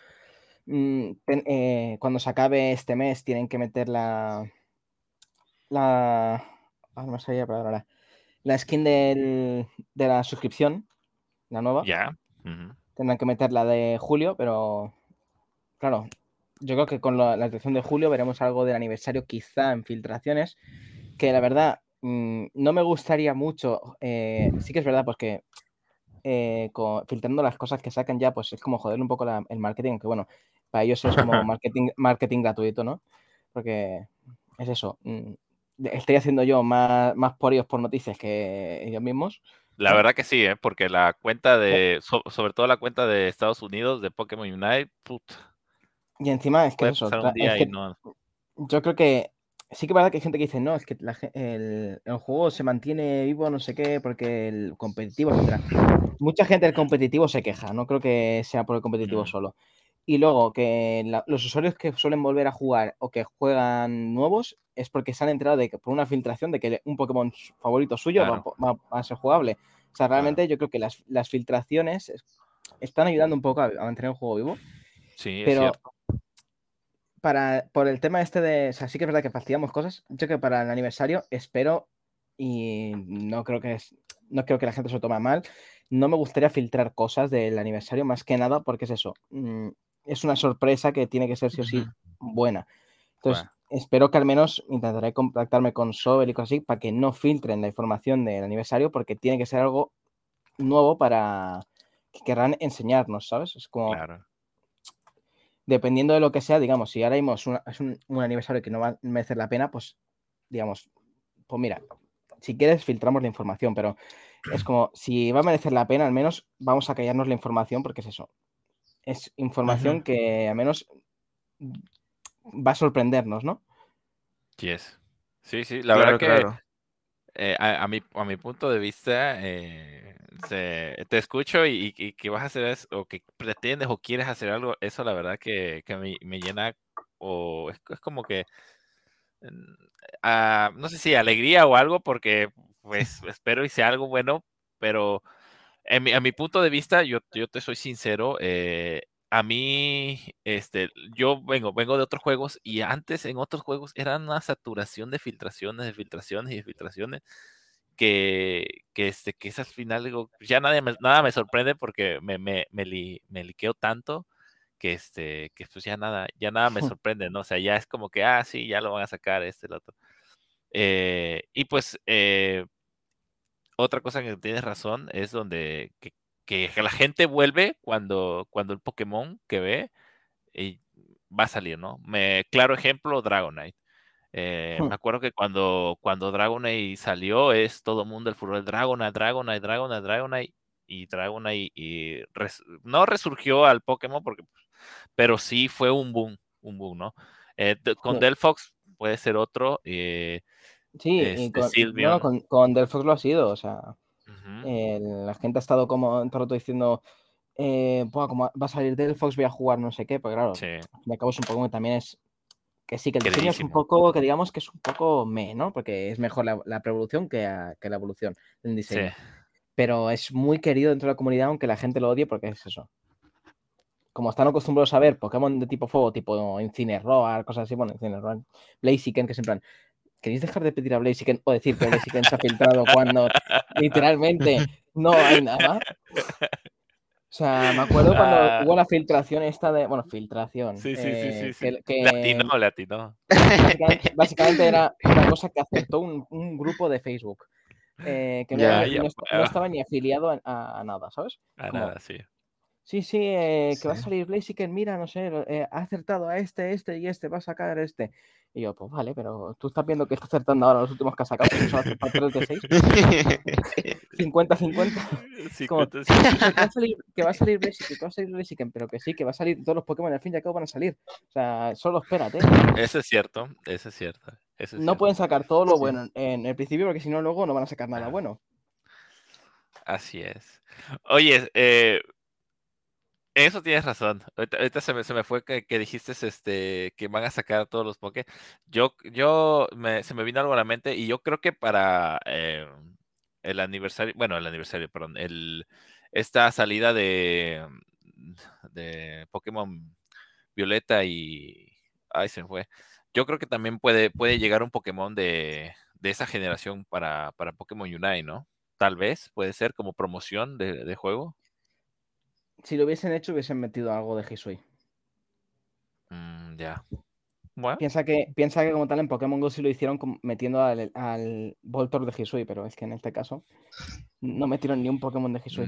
Mm, eh, cuando se acabe este mes tienen que meter la. La. Ah, no sabía ahora. La skin del, de la suscripción, la nueva. Ya. Tendrán que meter la de julio, pero. Claro, yo creo que con la, la de julio veremos algo del aniversario, quizá en filtraciones. Que la verdad, mm, no me gustaría mucho. Eh, sí que es verdad, pues que eh, filtrando las cosas que sacan ya, pues es como joder un poco el marketing, que bueno, para ellos es como marketing, marketing gratuito, ¿no? Porque es eso. Mm, estoy haciendo yo más, más por ellos por noticias que ellos mismos. La verdad que sí, ¿eh? porque la cuenta de, sobre todo la cuenta de Estados Unidos de Pokémon Unite, puta. Y encima es que eso. Yo creo que sí que es verdad que hay gente que dice, no, es que el, juego se mantiene vivo, no sé qué, porque el competitivo, etc. Mucha gente del competitivo se queja, no creo que sea por el competitivo mm. solo. Y luego que los usuarios que suelen volver a jugar o que juegan nuevos es porque se han enterado de que por una filtración de que un Pokémon favorito suyo va, a ser jugable. O sea, realmente yo creo que las, filtraciones están ayudando un poco a, mantener el juego vivo. Sí, pero para, por el tema este de. O sea, sí que es verdad que fastidiamos cosas. Yo creo que para el aniversario espero y no creo que es, no creo que la gente se lo tome mal. No me gustaría filtrar cosas del aniversario más que nada porque es eso. Mm, es una sorpresa que tiene que ser sí o sí buena. Entonces, espero que al menos intentaré contactarme con Sober y cosas así para que no filtren la información del aniversario porque tiene que ser algo nuevo para que querrán enseñarnos, ¿sabes? Es como... Dependiendo de lo que sea, digamos, si ahora mismo es, un, aniversario que no va a merecer la pena, pues, digamos, pues mira, si quieres filtramos la información, pero es como, si va a merecer la pena, al menos vamos a callarnos la información porque es eso, es información que al menos va a sorprendernos, ¿no? Sí, Sí, sí, la verdad que eh, a, mi, a mi punto de vista, eh, te escucho y, que vas a hacer eso, o que pretendes o quieres hacer algo, eso la verdad que, me, llena, o es, como que, ah, no sé si alegría o algo, porque pues espero y sea algo bueno, pero a mi punto de vista, yo, yo te soy sincero, eh, a mí, este, yo vengo, vengo de otros juegos y antes en otros juegos era una saturación de filtraciones, de filtraciones y de filtraciones que, que, este, que esas finales, ya nada me, nada me sorprende porque me, me, me, liqueo tanto que, este, que pues ya nada, ya nada me sorprende, ¿no? O sea, ya es como que, ah, sí, ya lo van a sacar este, el otro. Eh, y pues, eh, otra cosa que tienes razón es donde que, la gente vuelve cuando, cuando el Pokémon que ve y va a salir, ¿no? Me, claro ejemplo, Dragonite. Eh, hmm. Me acuerdo que cuando, cuando Dragonite salió, es todo mundo el furor de Dragonite, Dragonite, Dragonite, Dragonite. y Dragonite y, y no resurgió al Pokémon, porque, pero sí fue un boom, un boom, ¿no? Eh, con Delphox puede ser otro. Eh, sí, este, con, con, Delphox lo ha sido, o sea, la gente ha estado como todo el rato diciendo, eh, como va a salir Delphox, voy a jugar no sé qué, pues claro, me acabo es un Pokémon que también es que sí, que el diseño es un poco, que digamos que es un poco me, ¿no? Porque es mejor la, la preevolución que, que, la evolución del diseño. Pero es muy querido dentro de la comunidad, aunque la gente lo odie, porque es eso. Como están acostumbrados a ver Pokémon de tipo fuego, tipo Incineroar, cosas así, bueno, Incineroar, Blaziken, que plan, ¿queréis dejar de pedir a Blaziken o decir que Blaziken se ha filtrado cuando literalmente no hay nada? O sea, me acuerdo cuando ah. hubo la filtración esta de. Bueno, filtración. Sí, sí, sí, sí. sí. Que, latino, latino. Básicamente, era una cosa que aceptó un, un grupo de Facebook. Eh, que no, estaba ni afiliado a, nada, ¿sabes? A nada, sí. Sí, sí, eh, que va a salir Blaziken, mira, no sé, eh, ha acertado a este, este y este, va a sacar este. Y yo, pues vale, pero tú estás viendo que está acertando ahora los últimos que ha sacado, que son 3 de 6. 50, 50. que, va a salir, Blaziken, que va a salir Blaziken, pero que sí, que va a salir todos los Pokémon al fin y al cabo van a salir. O sea, solo espérate. Eso es cierto, eso es cierto. no pueden sacar todo lo bueno en el principio, porque si no, luego no van a sacar nada bueno. Así es. Oye, eh, eso tienes razón. Ahorita, se, me, se, me, fue que, dijiste este, que van a sacar todos los Poké. Yo, yo me, se me vino algo a la mente y yo creo que para eh, el aniversario, bueno, el aniversario, perdón, el, esta salida de, de Pokémon Violeta y... Ay, se me fue. Yo creo que también puede, puede llegar un Pokémon de, de esa generación para, para Pokémon Unite, ¿no? Tal vez, puede ser como promoción de juego si lo hubiesen hecho, hubiesen metido algo de Hisui. Mm, ya. Piensa, que, piensa que como tal en Pokémon Go sí lo hicieron metiendo al, al Voltor de Hisui, pero es que en este caso no metieron ni un Pokémon de Hisui.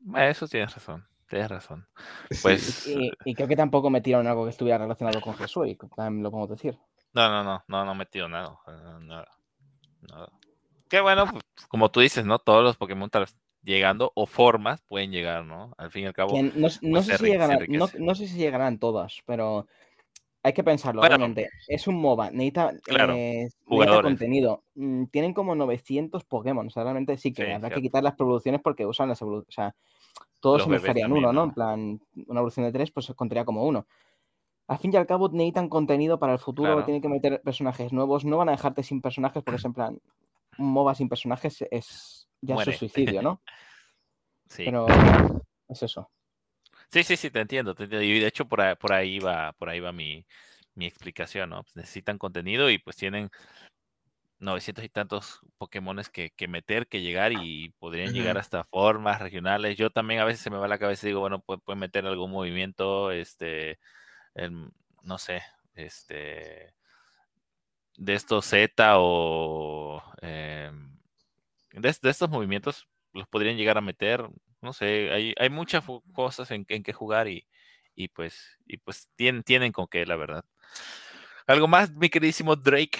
Mm, eso tienes razón, tienes razón. Pues... Y, creo que tampoco metieron algo que estuviera relacionado con Hisui, lo podemos decir. No, no, no, no, no metido nada. nada, nada. Qué bueno, pues, como tú dices, ¿no? Todos los Pokémon llegando o formas pueden llegar, ¿no? Al fin y al cabo. No, sé, si llegarán, no, sé si llegarán todas, pero hay que pensarlo, realmente. Es un MOBA, necesita, eh, contenido. Mm, tienen como 900 Pokémon, o sea, realmente sí que habrá que quitar las producciones porque usan las evoluciones. O sea, todos se estarían uno, ¿no? En plan, una evolución de tres, pues contaría como uno. Al fin y al cabo, necesitan contenido para el futuro, tienen que meter personajes nuevos. No van a dejarte sin personajes porque es en plan, un MOBA sin personajes es ya es suicidio, ¿no? sí. Pero es eso. Sí, sí, sí, te entiendo, te entiendo. Y de hecho por ahí, por ahí va, por ahí va mi, mi explicación, ¿no? Pues necesitan contenido y pues tienen 900 y tantos Pokémones que, que meter, que llegar y podrían llegar hasta formas regionales. Yo también a veces se me va la cabeza y digo, bueno, pueden meter algún movimiento, este, no sé, este, de estos Z o eh, de, estos movimientos los podrían llegar a meter, no sé, hay, hay muchas cosas en, en que jugar y, y pues, y pues tienen, tienen con qué, la verdad. ¿Algo más, mi queridísimo Drake?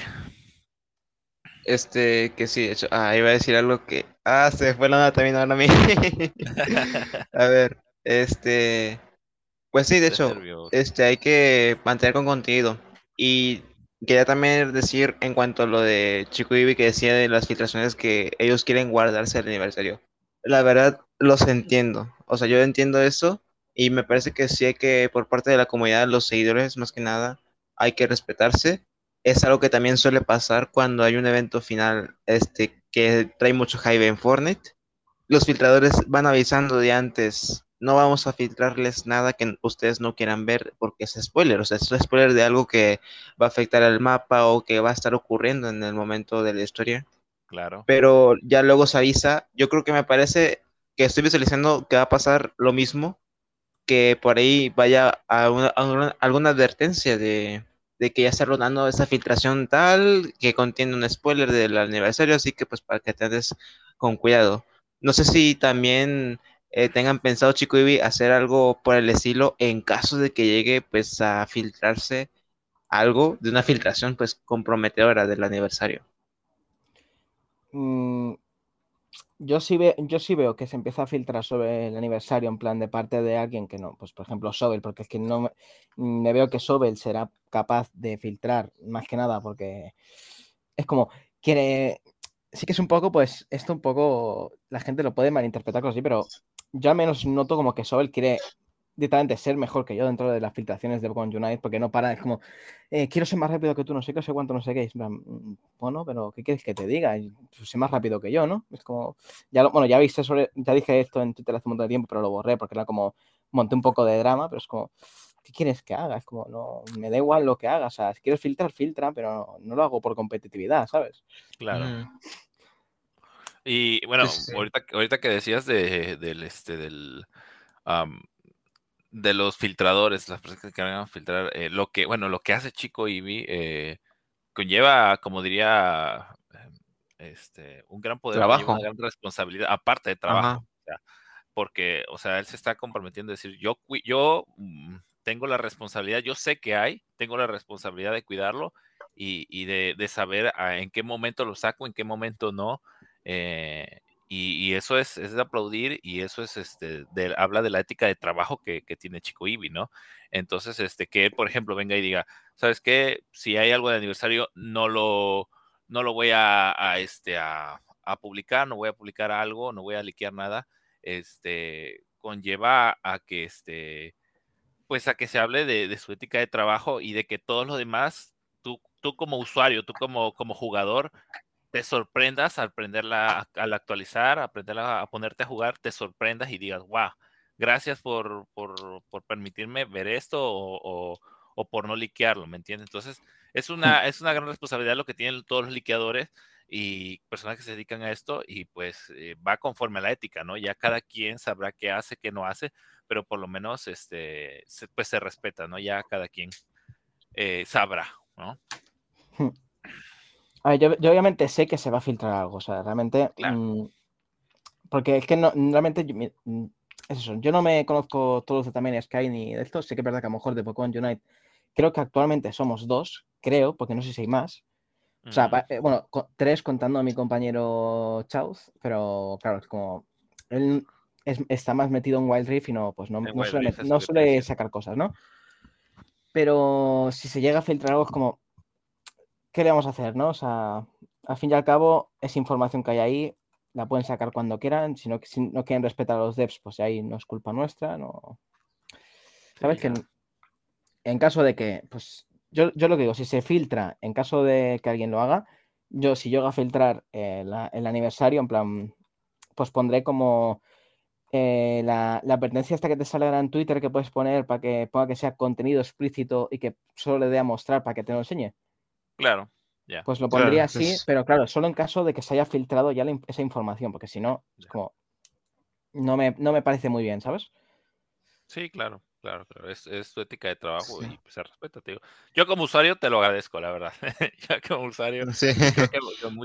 Este, que sí, de hecho, ah, iba a decir algo que, ah, se fue la nada también ahora a mí. a ver, este, pues sí, de hecho, este, hay que mantener con contenido. Y Quería también decir en cuanto a lo de Chico Ibi que decía de las filtraciones que ellos quieren guardarse el aniversario. La verdad, los entiendo. O sea, yo entiendo eso y me parece que sí hay que, por parte de la comunidad, los seguidores más que nada, hay que respetarse. Es algo que también suele pasar cuando hay un evento final este, que trae mucho hype en Fortnite. Los filtradores van avisando de antes no vamos a filtrarles nada que ustedes no quieran ver porque es spoiler, o sea, es spoiler de algo que va a afectar al mapa o que va a estar ocurriendo en el momento de la historia. Claro. Pero ya luego se avisa, yo creo que me parece que estoy visualizando que va a pasar lo mismo, que por ahí vaya a, alguna advertencia de, de que ya está rodando esa filtración tal que contiene un spoiler del aniversario, así que pues para que te des con cuidado. No sé si también eh, tengan pensado Chico Ibi hacer algo por el estilo en caso de que llegue pues a filtrarse algo de una filtración pues comprometedora del aniversario. Mm, yo sí, ve, yo sí veo que se empieza a filtrar sobre el aniversario en plan de parte de alguien que no, pues por ejemplo Sobel, porque es que no me, veo que Sobel será capaz de filtrar más que nada porque es como quiere, sí que es un poco, pues esto un poco, la gente lo puede malinterpretar así, pero yo al menos noto como que Sobel quiere directamente ser mejor que yo dentro de las filtraciones de Pokémon Unite, porque no para, es como, eh, quiero ser más rápido que tú, no sé qué, sé cuánto, no sé qué. Mm, bueno, pero ¿qué quieres que te diga? Pues, sé más rápido que yo, ¿no? Es como, ya bueno, ya viste sobre, ya dije esto en Twitter hace un montón de tiempo, pero lo borré porque era como, monté un poco de drama, pero es como, ¿qué quieres que haga? Es como, no, me da igual lo que haga, o sea, si quieres filtrar, filtra, pero no, lo hago por competitividad, ¿sabes? Claro. Y bueno, ahorita, ahorita que decías de, del, este, del, de los filtradores, las personas que van a filtrar, eh, lo que, bueno, lo que hace Chico Ivy eh, conlleva, como diría, em, este, un gran poder, trabajo. una gran responsabilidad, aparte de trabajo. porque, o sea, él se está comprometiendo a decir, yo, yo mm, tengo la responsabilidad, yo sé que hay, tengo la responsabilidad de cuidarlo y, de, de, saber en qué momento lo saco, en qué momento no. Eh, y, eso es, es, de aplaudir y eso es, este, habla de la ética de trabajo que, tiene Chico Ibi, ¿no? Entonces, este, que por ejemplo, venga y diga, ¿sabes qué? Si hay algo de aniversario, no lo, no lo voy a, este, a, publicar, no voy a publicar algo, no voy a liquear nada, este, conlleva a que, este, pues a que se hable de, de su ética de trabajo y de que todos los demás, tú, tú como usuario, tú como, como jugador, te sorprendas al aprenderla, al actualizar, aprenderla a ponerte a jugar, te sorprendas y digas, wow, gracias por, por, por permitirme ver esto o, o, por no liquearlo, ¿me entiendes? Entonces, es una, es una gran responsabilidad lo que tienen todos los liqueadores y personas que se dedican a esto y pues eh, va conforme a la ética, ¿no? Ya cada quien sabrá qué hace, qué no hace, pero por lo menos este, se, pues se respeta, ¿no? Ya cada quien eh, sabrá, ¿no? Yo, obviamente sé que se va a filtrar algo, o sea, realmente. Mm, porque es que no, realmente. Mm, es eso, yo no me conozco todos los también Sky ni de esto. Sé que es verdad que a lo mejor de Pokémon Unite. Creo que actualmente somos dos, creo, porque no sé si hay más. O sea, eh, bueno, tres contando a mi compañero Chauz, pero claro, es como. Él está más metido en Wild Rift y no, pues no, no suele, no suele sacar cosas, ¿no? Pero si se llega a filtrar algo es como, ¿qué le vamos a hacer, no? O sea, al fin y al cabo, es información que hay ahí, la pueden sacar cuando quieran, si no, no quieren respetar a los devs, pues ahí no es culpa nuestra, no. ¿Sabes? Que en, caso de que, pues, yo, lo que digo, si se filtra, en caso de que alguien lo haga, yo si yo a filtrar eh, el aniversario, en plan, pues pondré como eh, la, la advertencia hasta que te salga en Twitter que puedes poner para que ponga que sea contenido explícito y que solo le dé a mostrar para que te lo enseñe. Claro, ya. Pues lo pondría así, pero claro, solo en caso de que se haya filtrado ya esa información, porque si no, es como. No me, no me parece muy bien, ¿sabes? Sí, claro, claro, pero es, es tu ética de trabajo y se respeta, tío. Yo como usuario te lo agradezco, la verdad. Yo como usuario. Sí.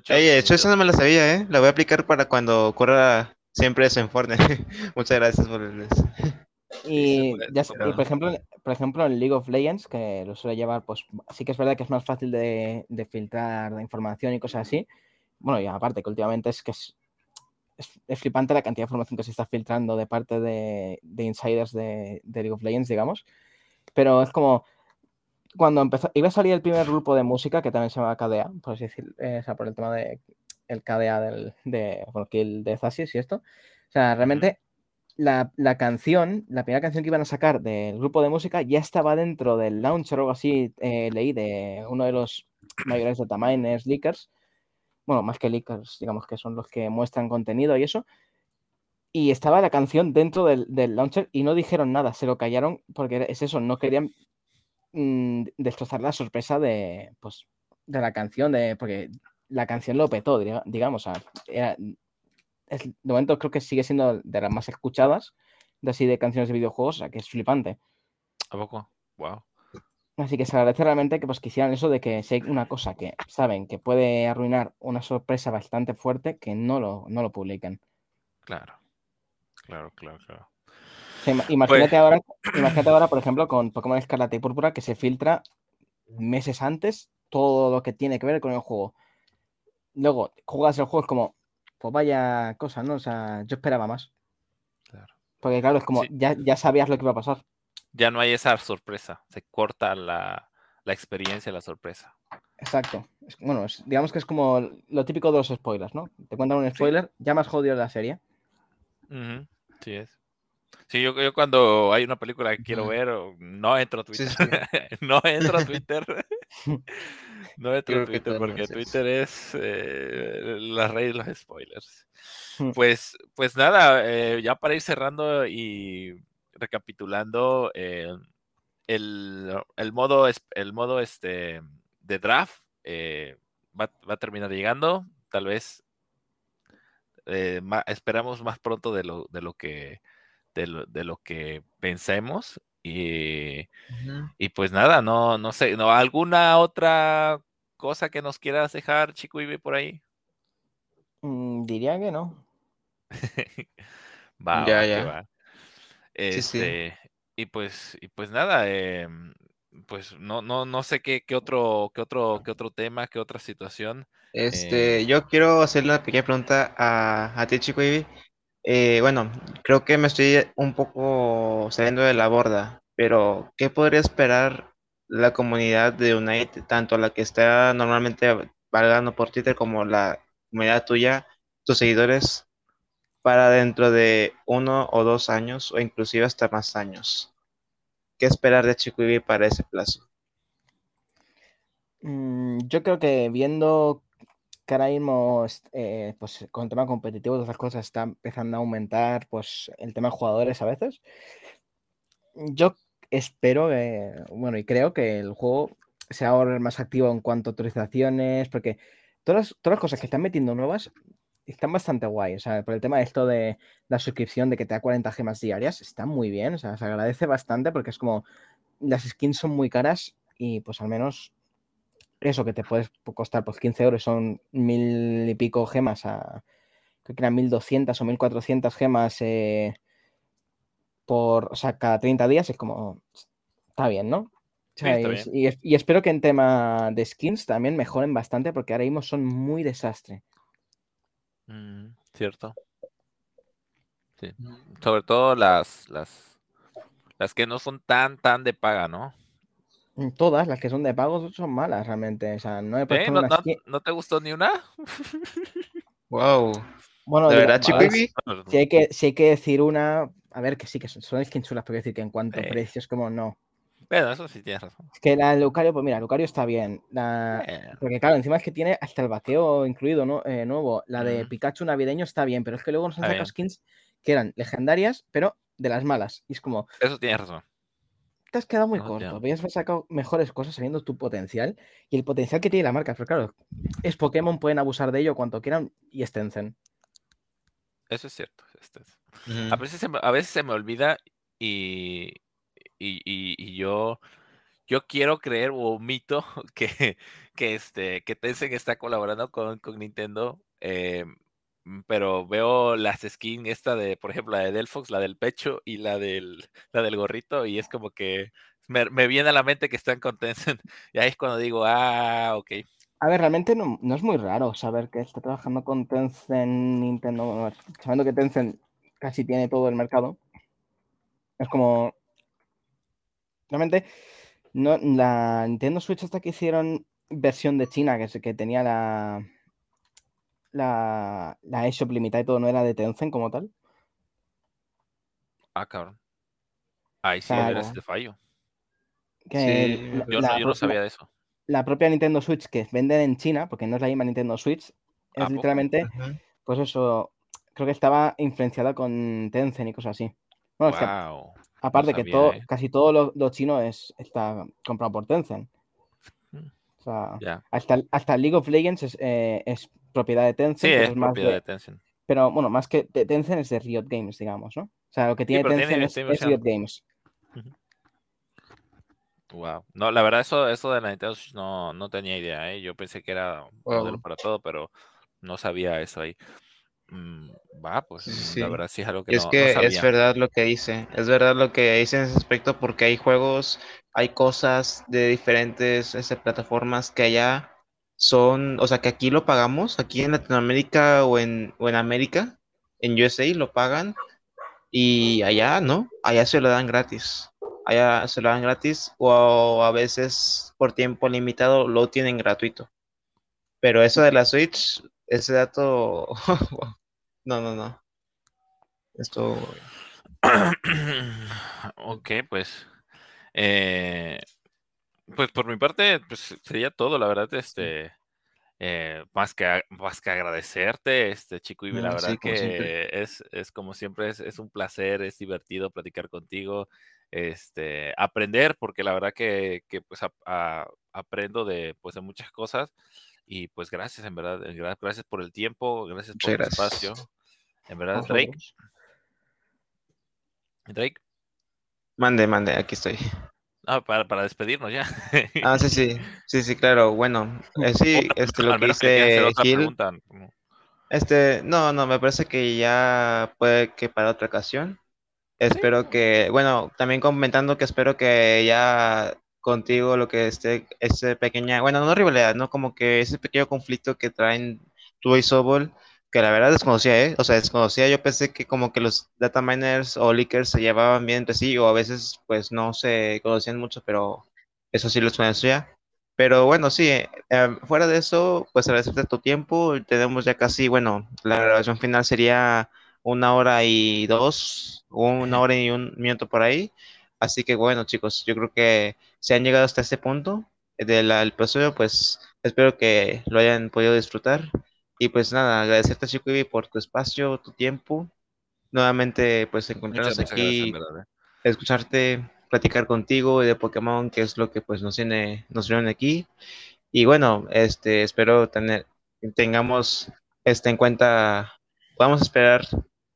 Oye, hecho eso no me lo sabía, ¿eh? La voy a aplicar para cuando ocurra siempre eso en Fortnite. Muchas gracias por el... Y, ya, por, ejemplo, por ejemplo, en League of Legends, que lo suele llevar, pues sí que es verdad que es más fácil de, filtrar la información y cosas así. Bueno, y aparte que últimamente es que es, es, flipante la cantidad de información que se está filtrando de parte de, insiders de, League of Legends, digamos. Pero es como cuando empezó, iba a salir el primer grupo de música, que también se llama KDA, por así decir, eh, o sea, por el tema de el KDA del, de, bueno, de Zasis y esto. O sea, realmente la, canción, la primera canción que iban a sacar del grupo de música ya estaba dentro del launcher o algo así, eh, leí de uno de los mayores es leakers, bueno, más que leakers, digamos que son los que muestran contenido y eso, y estaba la canción dentro del, launcher y no dijeron nada, se lo callaron porque es eso, no querían mm, destrozar la sorpresa de, pues, de la canción, de, porque la canción lo petó, digamos, de momento creo que sigue siendo de las más escuchadas de así de canciones de videojuegos, o sea que es flipante. ¿A poco? Wow. Así que se agradece realmente que pues quisieran eso de que si hay una cosa que saben que puede arruinar una sorpresa bastante fuerte, que no lo, no lo publiquen. Claro. Claro, claro, claro. imagínate, pues ahora, imagínate ahora, por ejemplo, con Pokémon Escarlata y Púrpura, que se filtra meses antes todo lo que tiene que ver con el juego. Luego, juegas el juego es como, pues vaya cosa, ¿no? O sea, yo esperaba más. Porque claro, es como, ya, ya sabías lo que iba a pasar. Ya no hay esa sorpresa, se corta la, la experiencia, la sorpresa. Exacto. bueno, digamos que es como lo típico de los spoilers, ¿no? Te cuentan un spoiler, ya más jodido de la serie. Sí es. Sí, yo, yo, cuando hay una película que quiero ver, no entro a Twitter. no entro a Twitter. No a Twitter porque Twitter es eh, la raíz de los spoilers. Mm. Pues, pues nada, eh, ya para ir cerrando y recapitulando, eh, el, el, modo, el modo este, de draft va, va, a terminar llegando. Tal vez esperamos más pronto de lo, de lo que de lo, que pensemos. Y, y, pues nada, no, no sé, ¿no? ¿alguna otra cosa que nos quieras dejar, Chico Ibe, por ahí? Mm, diría que no. va, ya, ya. Va. Este, y pues, y pues nada, em, pues no, no, no sé qué, qué otro, qué otro, qué otro tema, qué otra situación. Este, em. yo quiero hacer la pequeña pregunta a, a ti, Chico Ibi. Eh, bueno, creo que me estoy un poco saliendo de la borda, pero ¿qué podría esperar la comunidad de Unite, tanto la que está normalmente valgando por Twitter como la comunidad tuya, tus seguidores, para dentro de uno o dos años o inclusive hasta más años? ¿Qué esperar de Chiquibi para ese plazo? Mm, yo creo que viendo que ahora mismo, eh, pues con el tema competitivo, todas las cosas están empezando a aumentar, pues el tema de jugadores a veces. Yo espero, bueno, y creo que el juego sea ahora más activo en cuanto a autorizaciones, porque todas, todas las cosas que están metiendo nuevas están bastante guay. O sea, por el tema de esto de la suscripción, de que te da 40 gemas diarias, está muy bien. O sea, se agradece bastante porque es como las skins son muy caras y pues al menos eso que te puedes costar pues 15 euros son mil y pico gemas a creo que eran 1200 o 1400 gemas eh, por o sea cada 30 días es como está bien no y, espero que en tema de skins también mejoren bastante porque ahora mismo son muy desastre mm, cierto sí. sobre todo las las las que no son tan tan de paga no Mm, todas las que son de pago son malas realmente. O sea, no, he ¿Eh? ¿No, no, te gustó ni una? wow. Bueno, ¿De verdad, si, hay que, si hay que decir una, a ver, que sí, que son, son skins chulas, pero decir que en cuanto a precios, como no. Pero eso sí tienes razón. Es que la de Lucario, pues mira, Lucario está bien. Porque claro, encima es que tiene hasta el vaqueo incluido ¿no? Eh, nuevo. La de Pikachu navideño está bien, pero es que luego nos han sacado skins que eran legendarias, pero de las malas. Y es como. Eso tienes razón te has quedado muy corto. Habías sacado mejores cosas sabiendo tu potencial y el potencial que tiene la marca. Pero claro, es Pokémon, pueden abusar de ello cuanto quieran y estencen. Eso es cierto. A, veces se me, a veces se me olvida y, y, yo, yo quiero creer o omito que, que, este, que Tencent está colaborando con, con Nintendo. Eh, Mm, pero veo las skins, esta de, por ejemplo, la de Delphox, la del pecho y la del, la del gorrito, y es como que me, viene a la mente que están con Tencent, y ahí es cuando digo, ah, ok. A ver, realmente no, es muy raro saber que está trabajando con Tencent, Nintendo, sabiendo que Tencent casi tiene todo el mercado. Es como, realmente, no, la Nintendo Switch hasta que hicieron versión de China, que, que tenía la, la, la eShop limitada y todo no era de Tencent como tal. Ah, cabrón. Ahí sí era este fallo. yo, no, sabía de eso. La propia Nintendo Switch que venden en China, porque no es la misma Nintendo Switch, es literalmente, pues eso, creo que estaba influenciada con Tencent y cosas así. Bueno, aparte que todo, eh. casi todo lo, chino es, está comprado por Tencent. O sea, hasta, hasta League of Legends es, eh, es propiedad de Tencent. Sí, es, propiedad de, Tencent. Pero bueno, más que de Tencent es de Riot Games, digamos, ¿no? O sea, lo que tiene Tencent es, Riot Games. Wow. No, la verdad, eso, eso de la Nintendo Switch no, no tenía idea, ¿eh? Yo pensé que era un modelo para todo, pero no sabía eso ahí. Mm, va, pues la verdad sí es algo que es que es verdad lo que dice, es verdad lo que dice en ese aspecto porque hay juegos, hay cosas de diferentes este, plataformas que allá son, o sea, que aquí lo pagamos, aquí en Latinoamérica o en, o en América, en USA lo pagan y allá no, allá se lo dan gratis. Allá se lo dan gratis o a veces por tiempo limitado lo tienen gratuito. Pero eso de la Switch, ese dato, no, no, no. Esto... ok, pues... Eh, pues por mi parte, pues sería todo, la verdad, este... Eh, más, que, más que agradecerte, este chico, y la verdad que es, es, como siempre, es, es, un placer, es divertido platicar contigo, este, aprender, porque la verdad que, que pues aprendo de, pues, de muchas cosas, y pues gracias, en verdad, gracias por el tiempo, gracias por el espacio, en verdad, Drake. Drake. Mande, mande, aquí estoy. Ah, para, para despedirnos ya. ah, sí, sí, sí, sí, claro. Bueno, eh, sí, este, lo que dice Gil. Este, no, no, me parece que ya puede que para otra ocasión. Espero que, bueno, también comentando que espero que ya contigo lo que esté, ese pequeña, bueno, no rivalidad, ¿no? Como que ese pequeño conflicto que traen tú y Sobol que la verdad desconocía, ¿eh? O sea, desconocía, yo pensé que como que los data miners o leakers se llevaban bien entre sí, o a veces pues no se conocían mucho, pero eso sí los conocía. Pero bueno, sí, eh, em, fuera de eso, pues agradecerte tu tiempo, tenemos ya casi, bueno, la grabación final sería una hora y dos, una hora y un minuto por ahí. Así que bueno, chicos, yo creo que se han llegado hasta este punto del episodio, pues espero que lo hayan podido disfrutar. Y pues nada, agradecerte, Chico por tu espacio, tu tiempo. Nuevamente, pues encontrarnos aquí, eh. escucharte, platicar contigo de Pokémon, que es lo que pues nos tiene, nos viene aquí. Y bueno, este, espero tener, tengamos este en cuenta, podamos esperar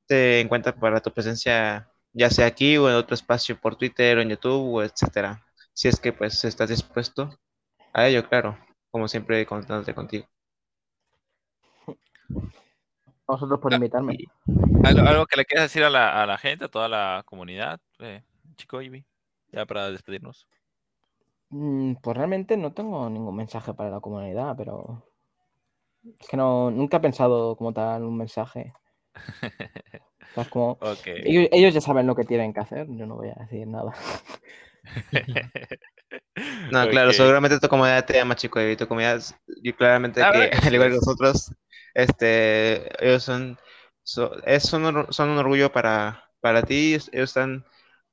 en cuenta para tu presencia, ya sea aquí o en otro espacio por Twitter o en YouTube o etcétera. Si es que pues estás dispuesto a ello, claro, como siempre contándote contigo vosotros por ah, invitarme. ¿Algo, que le quieras decir a la, a la, gente, a toda la comunidad, eh, chico Ivy, ya para despedirnos? Mm, pues realmente no tengo ningún mensaje para la comunidad, pero es que no, nunca he pensado como tal un mensaje. como, ellos, ya saben lo que tienen que hacer, yo no voy a decir nada. no, claro, seguramente tu comunidad te llama chico y tu comunidad, y claramente que, al igual que nosotros, este, ellos son, son, un orgullo para, para ti, ellos están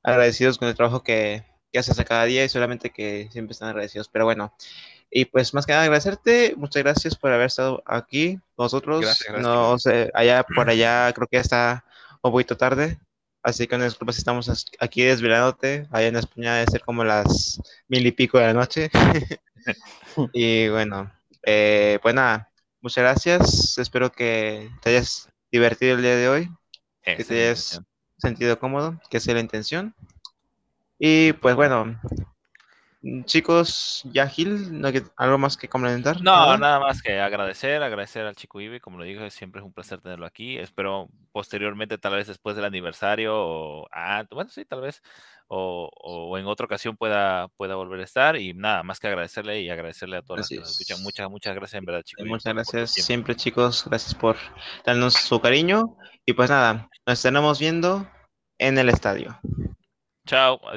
agradecidos con el trabajo que, que haces a cada día y solamente que siempre están agradecidos. Pero bueno, y pues más que nada agradecerte, muchas gracias por haber estado aquí nosotros. no sé, allá por allá creo que ya está un poquito tarde, así que no disculpas estamos aquí desvelándote. Allá en España debe ser como las mil y pico de la noche. y bueno, eh, pues nada, muchas gracias. Espero que te hayas divertido el día de hoy, que te hayas sentido cómodo, que sea la intención. Y pues bueno, chicos, ya Gil, ¿no ¿algo más que complementar? No, nada más que agradecer, agradecer al chico Ibe, como lo dije, siempre es un placer tenerlo aquí. Espero posteriormente, tal vez después del aniversario, o ah, bueno, sí, tal vez, o, en otra ocasión pueda, pueda volver a estar. Y nada, más que agradecerle y agradecerle a todos los que nos escuchan. Muchas, muchas gracias, en verdad, chico. Muchas gracias siempre, chicos. Gracias por darnos su cariño. Y pues nada, nos estaremos viendo en el estadio. Chao.